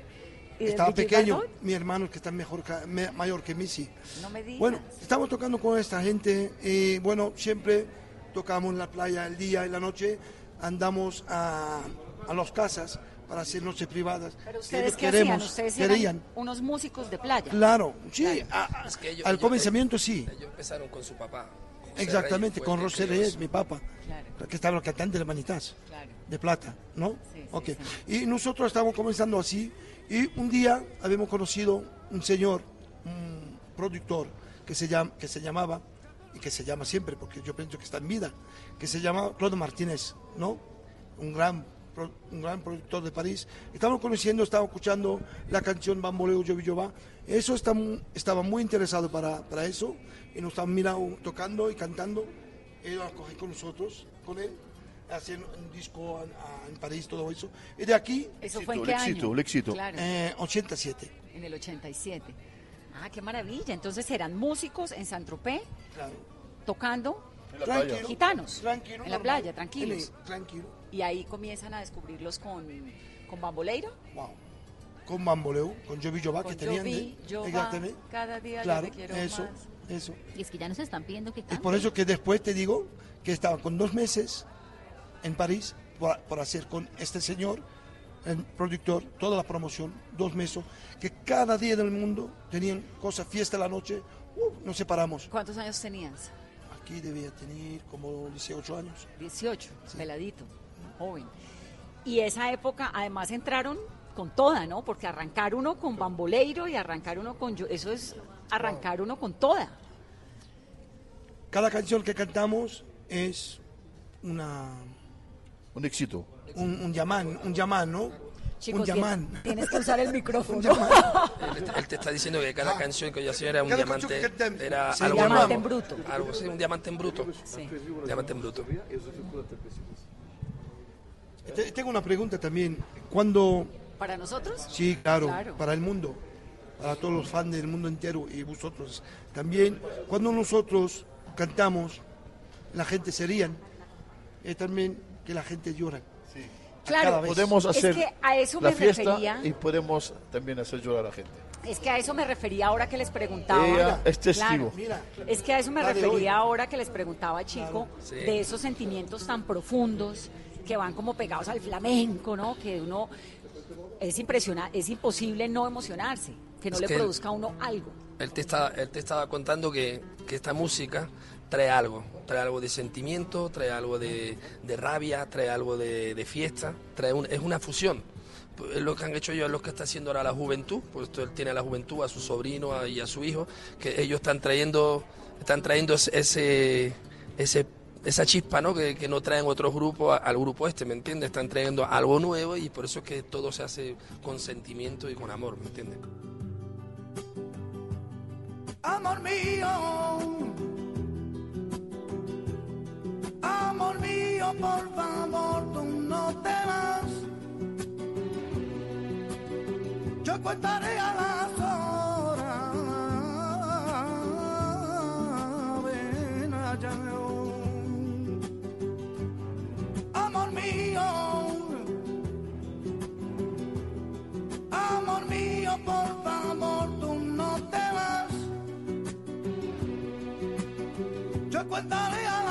¿Y de Estaba pequeño, mi hermano que está mejor, me- mayor que mí, sí. No me digas. Bueno, estamos tocando con esta gente y bueno, siempre tocamos en la playa el día y la noche, andamos a, a las casas para hacer noches privadas. Pero que ustedes lo qué hacían? queremos, Ustedes querían. eran unos músicos de playa. Claro, sí, Claro. a- a- Es que ellos- al ellos- comenzamiento sí. Ellos empezaron con su papá. José Exactamente, Reyes con que José Reyes, mi papá, Claro. que estaba cantante de Manitas, Claro. de plata, ¿no? Sí, sí, ok. sí. Y nosotros estábamos comenzando así, y un día habíamos conocido un señor, un productor, que se, llama, que se llamaba, y que se llama siempre, porque yo pienso que está en vida, que se llama Claude Martínez, ¿no? Un gran, un gran productor de París. Estábamos conociendo, estábamos escuchando la canción Bamboleo Yo Vi Yo Va. Eso está, estaba muy interesado para, para eso, y nos estaban mirando, tocando y cantando. Él lo cogió con nosotros, con él, haciendo un disco en, a- en París, todo eso. Y de aquí... ¿Eso fue en el qué éxito, año? el éxito. Claro. Eh, 87. En el 87. Ah, qué maravilla. Entonces eran músicos en San Tropez, tocando playa. gitanos. Tranquilo, en la normal. playa, tranquilos. El- tranquilo. Y ahí comienzan a descubrirlos con, con Bamboleiro. Wow. Con Bamboleo, con Jovi Jova, que tenían. Jovi, Exactamente. cada día yo claro, te quiero eso, más. Eso. Y es que ya nos están pidiendo que Y canten. por eso que después te digo que estaba con dos meses en París por, por hacer con este señor, el productor, toda la promoción, dos meses, que cada día del mundo tenían cosas, fiesta la noche, uh, nos separamos. ¿Cuántos años tenías? Aquí debía tener como 18 años. 18, peladito, joven. Y esa época además entraron con toda, ¿no? Porque arrancar uno con bamboleiro y arrancar uno con... yo- Eso es arrancar uno con toda. Cada canción que cantamos es una... Un éxito. Un, un llamán, un llamán, ¿no? Chicos, un llamán. tienes que usar el micrófono. Él, él te está diciendo que cada canción que yo hacía era un diamante, era Sí, algo diamante en bruto. Algo, sí, un diamante en bruto. Sí. Diamante en bruto. Te- Tengo una pregunta también. Cuando... ¿Para nosotros? Sí, claro, Claro. para el mundo, para todos los fans del mundo entero y vosotros también. Cuando nosotros cantamos, la gente se rían y también que la gente llora. A Claro. Podemos Es hacer que a eso la me fiesta refería. y podemos también hacer llorar a la gente. Es que a eso me refería ahora que les preguntaba. Ella es testigo. Claro. Es que a eso me refería ahora que les preguntaba, chico, Sí. de esos sentimientos tan profundos que van como pegados al flamenco, ¿no? Que uno es impresionante, es imposible no emocionarse, que no Es le que- produzca a uno algo. Él te, está, él te estaba contando que, que esta música trae algo, trae algo de sentimiento, trae algo de, de rabia, trae algo de, de fiesta, trae un- es una fusión. Pues Es lo que han hecho ellos, es lo que está haciendo ahora la juventud, pues él tiene a la juventud, a su sobrino y a su hijo, que ellos están trayendo, están trayendo ese, ese, esa chispa ¿no? Que, que no traen otros grupos al grupo este, ¿me entiendes? Están trayendo algo nuevo y por eso es que todo se hace con sentimiento y con amor, ¿me entiendes? Amor mío, amor mío, por favor, tú no te vas. Yo contaré a las horas. Ven allá. Amor mío, amor mío, por favor, tú no te vas. Yo contaré a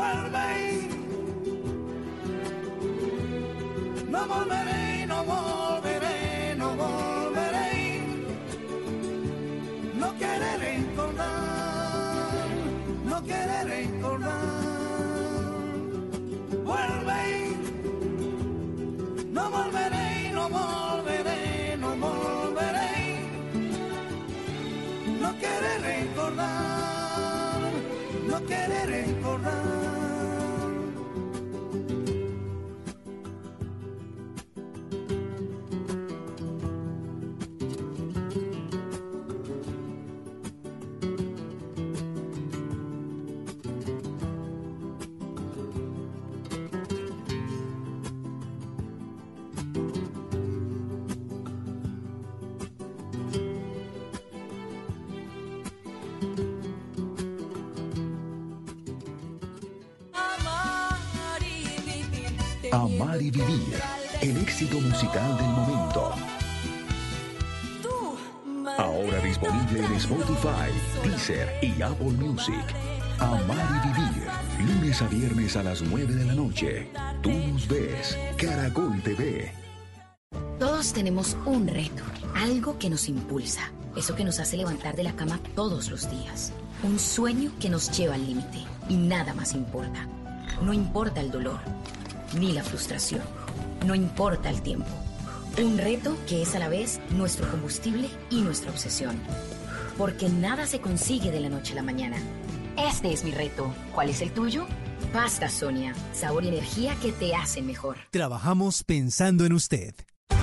Vuelve, no volveré, no volveré, no volveré. No quiere recordar, no quiere recordar. Vuelve. No volveré, no volveré, Spotify, Deezer y Apple Music. Amar y Vivir, lunes a viernes a las 9 de la noche. Tú nos ves, Caracol TV. Todos tenemos un reto, algo que nos impulsa, eso que nos hace levantar de la cama todos los días, un sueño que nos lleva al límite y nada más importa. No importa el dolor, ni la frustración, no importa el tiempo. Un reto que es a la vez nuestro combustible y nuestra obsesión. Porque nada se consigue de la noche a la mañana. Este es mi reto. ¿Cuál es el tuyo? Pasta Sonia, sabor y energía que te hacen mejor. Trabajamos pensando en usted.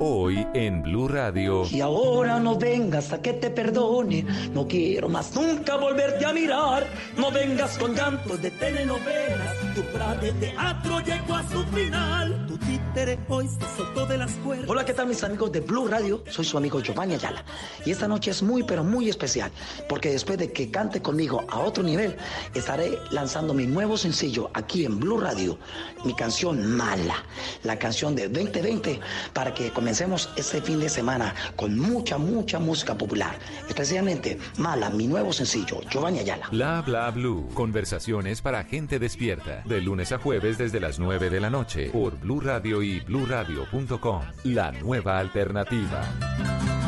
Hoy en Blue Radio. Y ahora no vengas a que te perdone, no quiero más nunca volverte a mirar. No vengas con llantos de telenovelas, tu obra de teatro llegó a su final. Tu títere hoy se soltó de las cuerdas. Hola, ¿qué tal mis amigos de Blue Radio? Soy su amigo Giovanni Ayala. Y esta noche es muy, pero muy especial, porque después de que cante conmigo a otro nivel, estaré lanzando mi nuevo sencillo aquí en Blue Radio, mi canción Mala, la canción de 2020, para que comencemos este fin de semana con mucha, mucha música popular. Especialmente Mala, mi nuevo sencillo, Giovanni Ayala. Bla bla blue. Conversaciones para gente despierta. De lunes a jueves desde las 9 de la noche por Blue Radio y bluradio.com. La nueva alternativa.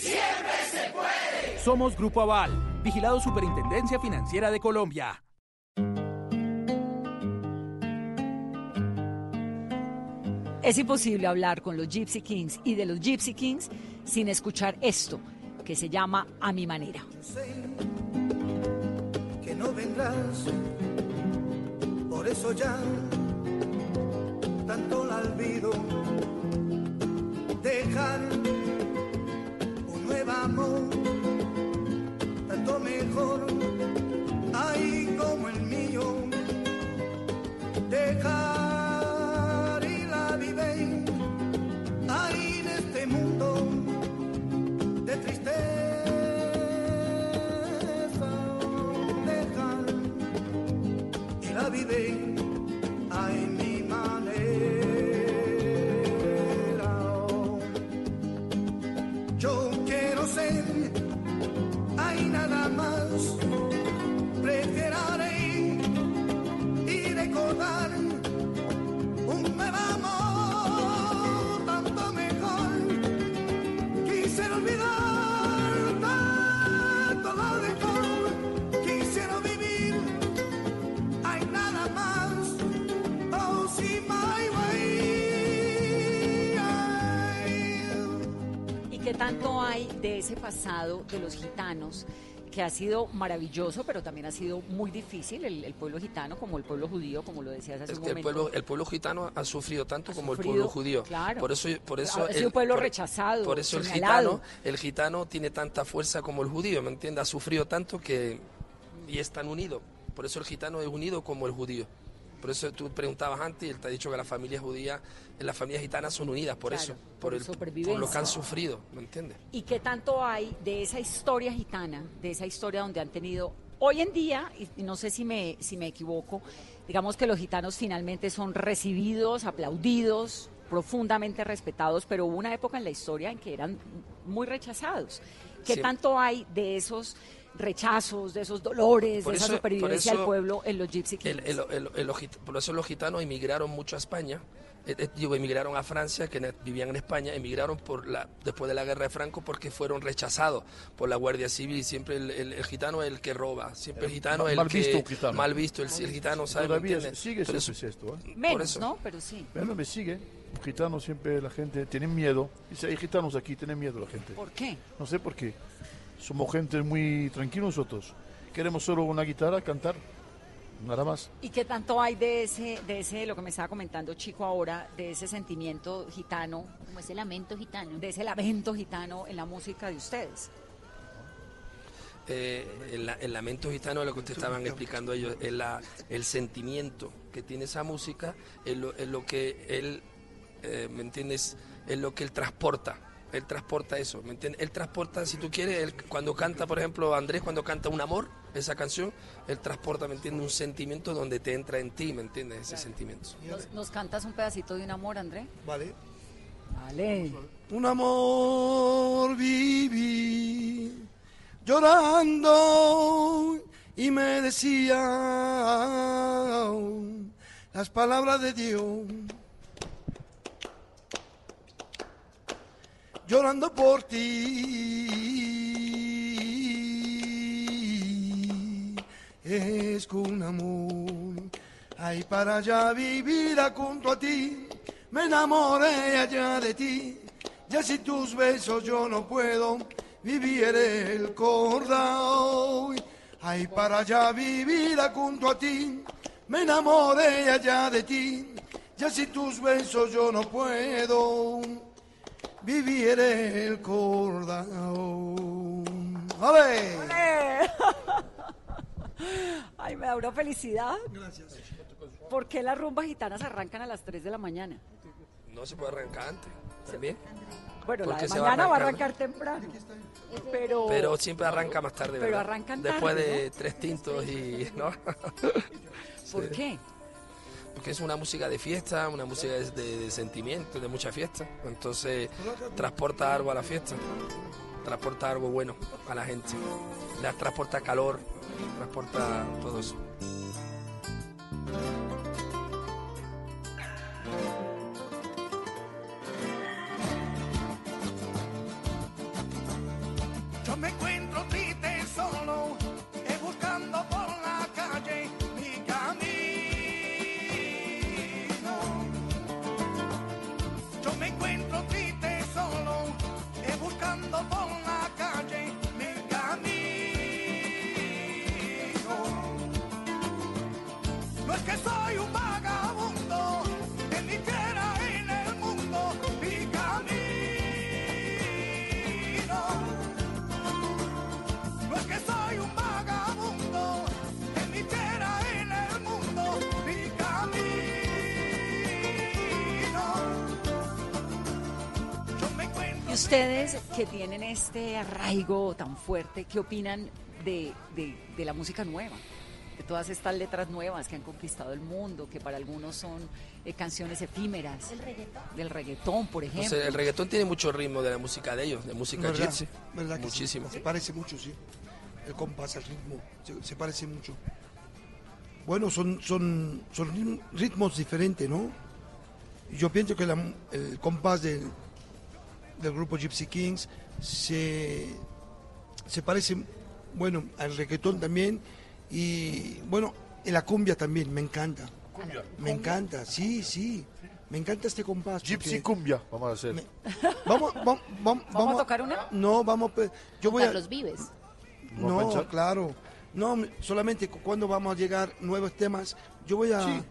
Siempre se puede. Somos Grupo Aval, vigilado Superintendencia Financiera de Colombia. Es imposible hablar con los Gypsy Kings y de los Gypsy Kings sin escuchar esto, que se llama A mi manera. que no vendrás. Por eso ya tanto la olvido. Dejar amor, de ese pasado de los gitanos? que ha sido maravilloso, pero también ha sido muy difícil el, el pueblo gitano, como el pueblo judío, como lo decías hace Es un que el pueblo, el pueblo gitano ha sufrido tanto como el pueblo judío. claro. Por eso, por eso Ha sido el- un pueblo por- rechazado, Por eso el gitano, el gitano tiene tanta fuerza como el judío, ¿me entiendes? Ha sufrido tanto que y es tan unido. Por eso el gitano es unido como el judío. Por eso tú preguntabas antes y él te ha dicho que las familias judías, las familias gitanas son unidas por Claro, eso, por por, el, por lo que han sufrido, ¿me entiendes? ¿Y qué tanto hay de esa historia gitana, de esa historia donde han tenido, hoy en día, y y no sé si me, si me equivoco, digamos que los gitanos finalmente son recibidos, aplaudidos, profundamente respetados, pero hubo una época en la historia en que eran muy rechazados. ¿Qué Sí. tanto hay de esos rechazos, de esos dolores, Por de esa eso- supervivencia del eso pueblo en los Gypsy Kings. El- el- por eso los gitanos emigraron mucho a España. Eh, eh, digo, emigraron a Francia, que ne- vivían en España, emigraron por la, después de la guerra de Franco porque fueron rechazados por la Guardia Civil. Siempre el, el- el gitano es el que roba, siempre el gitano es el mal que... visto un gitano. Mal visto, el, el gitano, ¿sabe? ¿me Todavía entiendes? sigue Pero siendo esto, ¿eh? Menos, eso. ¿no? Pero sí. Bueno, me sigue. Un gitano siempre la gente tiene miedo. Dice, hay gitanos aquí, tienen miedo la gente. ¿Por qué? No sé por qué. Somos gente muy tranquila nosotros. Queremos solo una guitarra, cantar. Nada más. ¿Y qué tanto hay de ese, de ese, lo que me estaba comentando Chico ahora, de ese sentimiento gitano? Como ese lamento gitano. De ese lamento gitano en la música de ustedes. Eh, el, la- el lamento gitano, lo que ustedes estaban explicando ellos, es la, el sentimiento que tiene esa música, es lo, es lo que él, eh, ¿me entiendes? Es lo que él transporta. Él transporta eso, ¿me entiendes? Él transporta, si tú quieres, él, cuando canta, por ejemplo, Andrés, cuando canta Un Amor, esa canción, él transporta, ¿me entiendes? Un sentimiento donde te entra en ti, ¿me entiendes? Ese sentimiento. ¿Nos, nos cantas un pedacito de un amor, André? Vale. Vale. Un amor viví llorando y me decía las palabras de Dios. Llorando por ti es un amor. Ay, para allá vivir junto a ti, me enamoré allá de ti. Ya sin tus besos yo no puedo vivir el cordón. Ay, para allá vivir junto a ti, me enamoré allá de ti. Ya sin tus besos yo no puedo vivir el cordón. ¡A ver! ¡Ole! Ay, me da una felicidad. Gracias. ¿Por qué las rumbas gitanas arrancan a las 3 de la mañana? No se puede arrancar antes, también. Bueno, la de se va a mañana va a arrancar, temprano. Pero, Pero siempre arranca más tarde, Pero arrancan Después tarde, de tres tintos y... ¿no? ¿por Sí. qué? Porque es una música de fiesta, una música de, de- de sentimiento, de mucha fiesta. Entonces transporta algo a la fiesta, transporta algo bueno a la gente. Le transporta calor, transporta todo eso. Soy un vagabundo, que ni quiera en el mundo mi camino. No es que soy un vagabundo que ni quiera en el mundo mi camino. Yo me encuentro Y ustedes que tienen este arraigo tan fuerte, ¿qué opinan de, la música nueva? De todas estas letras nuevas que han conquistado el mundo, que para algunos son eh, canciones efímeras. Del reggaetón, por ejemplo. Entonces, el reggaetón tiene mucho ritmo de la música de ellos, de música ¿Verdad? gypsy. ¿Verdad que sí? Muchísimo. Se parece mucho, sí. El compás, el ritmo, se, se parece mucho. Bueno, son, son, son ritm- ritmos diferentes, ¿no? Yo pienso que la- el compás del, del grupo Gypsy Kings se, se parece, bueno, al reggaetón también y, bueno, en la cumbia también, me encanta. Me encanta, sí, sí. Me encanta este compás. Gypsy cumbia, vamos a hacer. Vamos, vamos, vamos, ¿Vamos a tocar una? No, vamos, pe- yo voy a... Carlos Vives. No, claro. No, me- solamente cu- cuando vamos a llegar nuevos temas, yo voy a, Sí.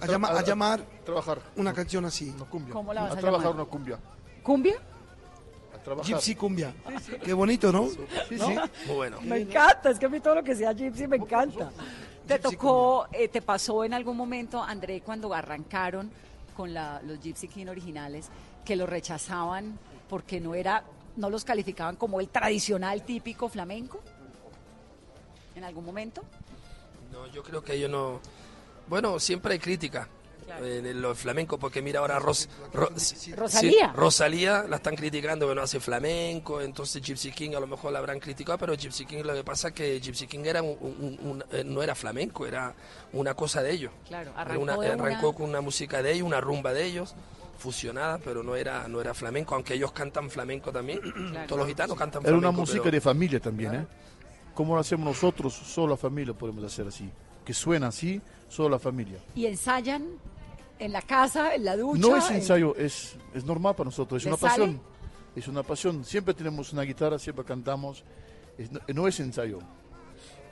a, llama- a llamar trabajar una canción así. Una cumbia. ¿Cómo la vas a a trabajar llamar? una cumbia. ¿Cumbia? Trabajar. Gypsy cumbia. Qué bonito, ¿no? Sí, ¿No? sí. Muy bueno. Me encanta, es que a mí todo lo que sea gypsy me encanta. ¿Te tocó, eh, te pasó en algún momento, André, cuando arrancaron con la- los Gypsy King originales, que los rechazaban porque no era, no los calificaban como el tradicional típico flamenco? ¿En algún momento? No, yo creo que ellos no... Bueno, siempre hay crítica. En el, lo flamenco, porque mira ahora Ros- Ro- sí, Rosalía. Rosalía la están criticando que no hace flamenco, entonces Gypsy King a lo mejor la habrán criticado, pero Gypsy King lo que pasa es que Gypsy King era un- un- un- eh, no era flamenco, era una cosa de ellos. Claro, Era arrancó una- de arrancó una- con una música de ellos, una rumba de ellos, fusionada, pero no era, no era flamenco, aunque ellos cantan flamenco también. Todos los gitanos cantan Era flamenco. una música pero- de familia también, ¿eh? Como lo hacemos nosotros, solo la familia podemos hacer así. Que suena así, solo la familia. Y ensayan en la casa, en la ducha. No es en- ensayo, es, es normal para nosotros, es ¿Le una sale? pasión. Es una pasión. Siempre tenemos una guitarra, siempre cantamos. Es- no, no es ensayo,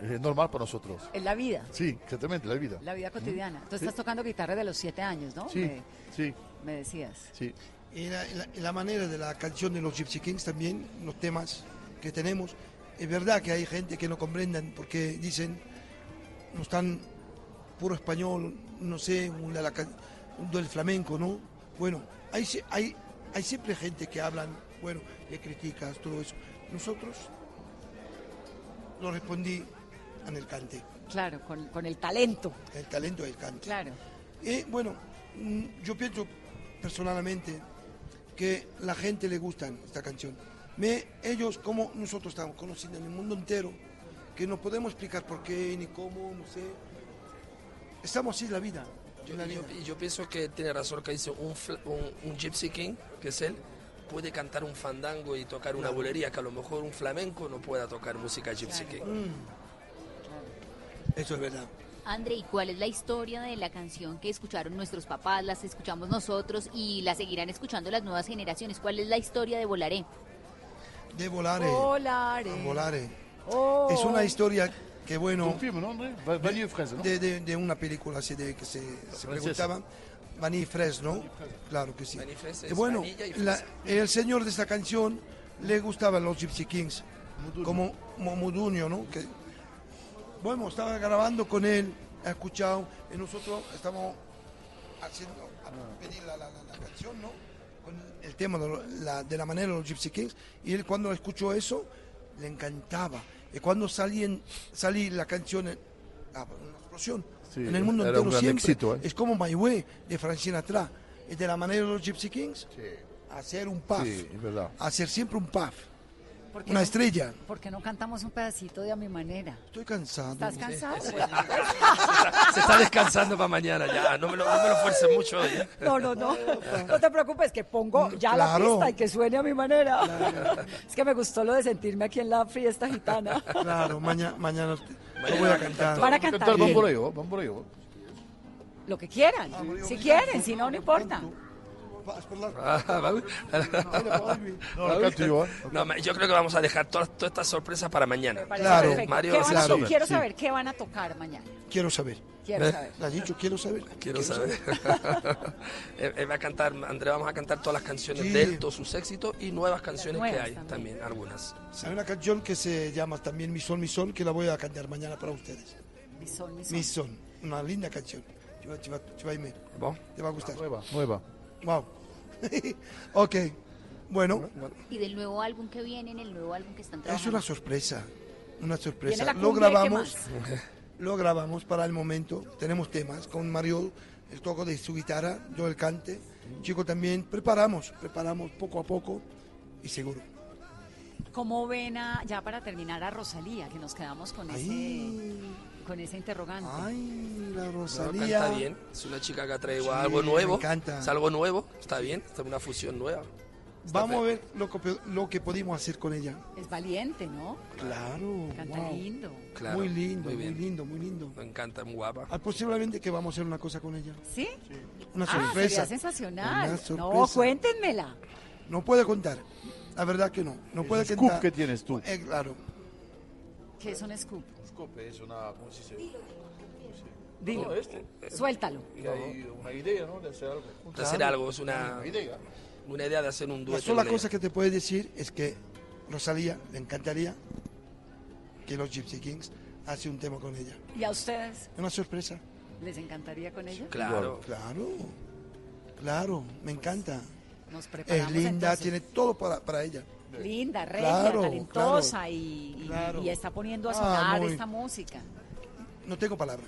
es normal para nosotros. En la vida. Sí, exactamente, la vida. La vida cotidiana. Tú Sí. estás tocando guitarra de los siete años, ¿no? Sí, Me, sí. me decías. Sí. Y la, manera de la canción de los Gypsy Kings también, los temas que tenemos, es verdad que hay gente que no comprendan porque dicen, no están puro español, no sé, la- la del flamenco, ¿no? Bueno, hay, hay, hay siempre gente que hablan, bueno, que criticas, todo eso. Nosotros lo respondí en el cante, Claro, con, con el talento. el talento del cante. Claro. Y bueno, mm, yo pienso personalmente que la gente le gusta esta canción. Me, ellos, como nosotros estamos conociendo en el mundo entero, que no podemos explicar por qué ni cómo, no sé. Estamos así en la vida. Yo, yo- vida. y yo pienso que tiene razón que dice un, un, un Gypsy King, que es él, puede cantar un fandango y tocar una Claro. bulería, que a lo mejor un flamenco no pueda tocar música Gypsy King. Mm. Eso es verdad. André, ¿y cuál es la historia de la canción que escucharon nuestros papás, las escuchamos nosotros y la seguirán escuchando las nuevas generaciones? ¿Cuál es la historia de Volaré? De Volare. Volare. Volare. Oh. Es una historia que bueno. Un film, ¿no, André? Vanille Fraise, ¿no? De, de- de una película así de que se, se preguntaba. Vanille Fraise, ¿no? Claro que sí. Vanille Fraise Y es bueno, vanilla y la- el señor de esta canción le gustaban los Gypsy Kings, como Mo- Modunio, ¿no? Que, bueno, estaba grabando con él, ha escuchado, y nosotros estamos haciendo, a pedir la, la- la- la canción, ¿no? Con el tema de, la, de la manera de los Gypsy Kings, y él cuando escuchó eso, le encantaba. Y cuando salí, en, salí la canción, ah, una explosión. Sí, en el mundo entero siempre. éxito, ¿eh? Es como My Way de Francina Tra. Y de la manera de los Gypsy Kings, hacer un puff. Sí, es. Hacer siempre un puff. ¿Por qué Una no- estrella. ¿Por qué no cantamos un pedacito de a mi manera? Estoy cansado. ¿Estás cansado? Se está, se está descansando para mañana ya, no me lo, no me lo fuerces mucho hoy. ¿eh? No, no, no. No te preocupes, que pongo ya la pista y que suene a mi manera. Es que me gustó lo de sentirme aquí en la fiesta gitana. Claro, mañana, mañana Mañana voy a cantar. Van a cantar. Cantar bien. bamboreo, bamboreo. Lo que quieran. Si quieren, si no, no importa. Ah, vamos. No, yo, ¿eh? No, ma- yo creo que vamos a dejar todas, estas sorpresas para mañana. Claro. Mario ¿Qué va a van a súper. quiero Sí. saber qué van a tocar mañana. Quiero saber. Quiero ¿Eh? saber. ¿Le has dicho quiero saber? Quiero saber. Él- él va a cantar, Andrea, vamos a cantar todas las canciones Sí. de él, todos sus éxitos y nuevas canciones que hay también. también, algunas. Hay una canción que se llama también Mi Sol, Mi Sol, que la voy a cantar mañana para ustedes. Mi sol, mi sol. Mi Sol, una linda canción. Chiva- chiva- chivaime. ¿Bon? Te va a gustar. Nueva, nueva. Wow. ok. Bueno, Y del nuevo álbum que viene, en el nuevo álbum que están es trabajando. una sorpresa. Una sorpresa. Lo cumbia, ¿y qué grabamos. Lo grabamos para el momento. Tenemos temas con Mario, el toco de su guitarra, yo el cante. Chico también. Preparamos, preparamos poco a poco y seguro. ¿Cómo ven a, ya para terminar a Rosalía, que nos quedamos con ese, con ese interrogante? Ay, la No, Rosalía. canta bien. Es una chica que ha traído Sí, algo nuevo. me encanta. Es algo nuevo, está bien. Es una fusión nueva. Está Vamos a fe- ver lo que, lo que pudimos hacer con ella. Es valiente, ¿no? Claro. Canta wow. lindo. Claro, muy lindo, muy muy, lindo, muy lindo. Me encanta, muy guapa. Ah, posiblemente que vamos a hacer una cosa con ella. ¿Sí? Una Ah, sorpresa. sería sensacional. Una No, sorpresa. cuéntenmela. No puede contar. La verdad que no. No puede scoop contar. que tienes tú. Eh, claro. ¿Qué es un scoop? Es una, ¿cómo se dice? Dilo. No, este. Suéltalo. Y hay una idea, ¿no? De hacer algo. De hacer algo, es una, Una idea. una idea de hacer un La dueto. sola con cosa que te puedo decir es que Rosalía le encantaría que los Gypsy Kings hace un tema con ella. ¿Y a ustedes Es una sorpresa. les encantaría con ella? Claro. Claro. Claro, me encanta. Nos preparamos Es linda, entonces. tiene todo para, para ella. Linda, regia, Claro, talentosa claro, y, y- claro. y está poniendo a Ah, sonar muy- esta música. No tengo palabra.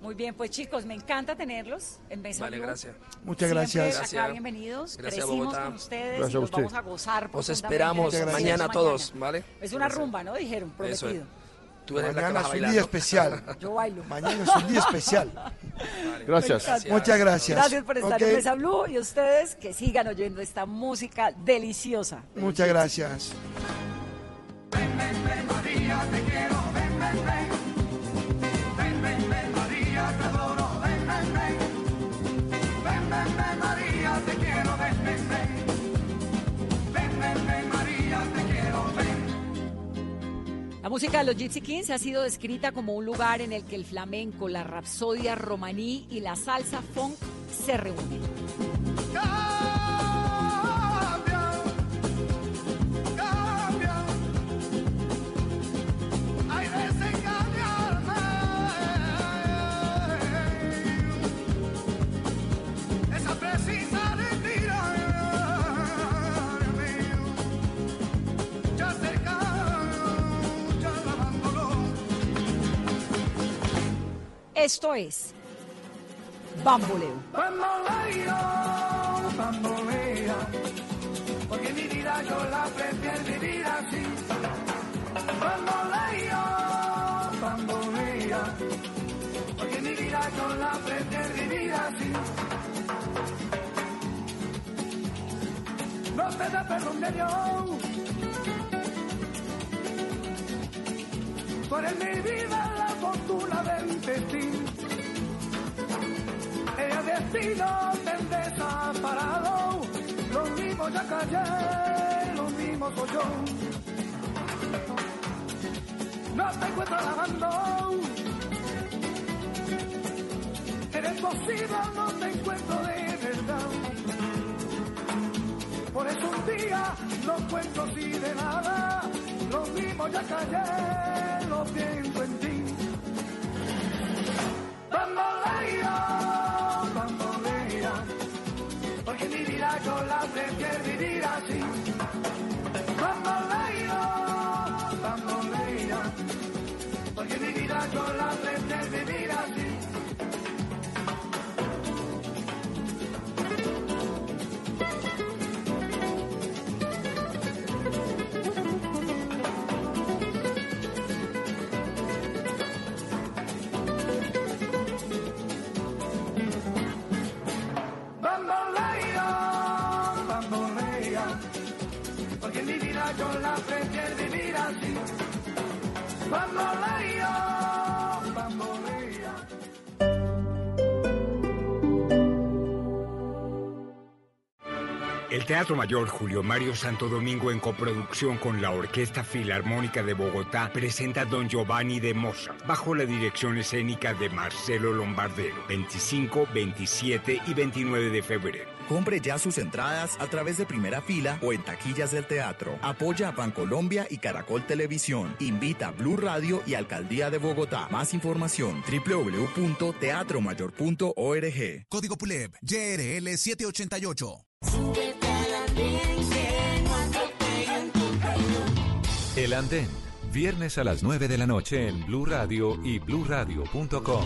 Muy bien, pues chicos, me encanta tenerlos en Mesa Vale, Blue. gracias. Muchas gracias. Acá Gracias. bienvenidos. Gracias, Crecimos Bogotá. con ustedes Gracias y a los usted. vamos a gozar. Os esperamos Muchas gracias. mañana todos, ¿vale? Es una rumba, ¿no? Dijeron, Eso prometido. es. Tú eres Mañana la es un día especial. Yo bailo. Mañana es un día especial. Gracias. Muchas gracias. Gracias por estar Ok, en Mesa Blue y ustedes que sigan oyendo esta música deliciosa. Muchas gracias. María, te quiero, La música de los Gypsy Kings ha sido descrita como un lugar en el que el flamenco, la rapsodia romaní y la salsa funk se reúnen. Esto es Bamboleo. Bamboleo, bambolea, porque mi vida yo la prefiero vivir así. Bamboleo, bambolea, porque mi vida yo la prefiero vivir así. No te da perdón de Dios. Tú eres mi vida, fortuna del destino. El destino te desaparado, lo mismo ya callé, lo mismo soy yo. No te encuentro lavando, eres posible, no te encuentro de verdad. Por eso un día no cuento así de nada, lo mismo ya callé, lo pienso en ti. La prefiero vivir así. Bambolea, bambolea, porque mi vida yo la El Teatro Mayor Julio Mario Santo Domingo en coproducción con la Orquesta Filarmónica de Bogotá presenta Don Giovanni de Mozart bajo la dirección escénica de Marcelo Lombardero 25, 27 y 29 de febrero. Compre ya sus entradas a través de primera fila o en taquillas del teatro. Apoya a Bancolombia y Caracol Televisión. Invita a Blue Radio y Alcaldía de Bogotá. Más información www.teatromayor.org. Código PULEB, YRL 788. El Andén, viernes a las 9 de la noche en Blue Radio y bluradio.com.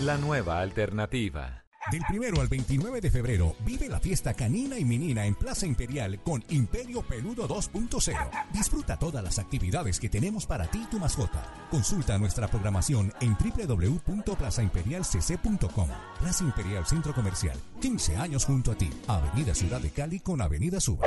La nueva alternativa. Del primero al 29 de febrero, vive la fiesta canina y menina en Plaza Imperial con Imperio Peludo 2.0. Disfruta todas las actividades que tenemos para ti y tu mascota. Consulta nuestra programación en www.plazaimperialcc.com. Plaza Imperial Centro Comercial, 15 años junto a ti. Avenida Ciudad de Cali con Avenida Suba.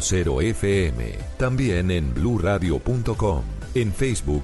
96.0 FM. También en bluradio.com. En Facebook,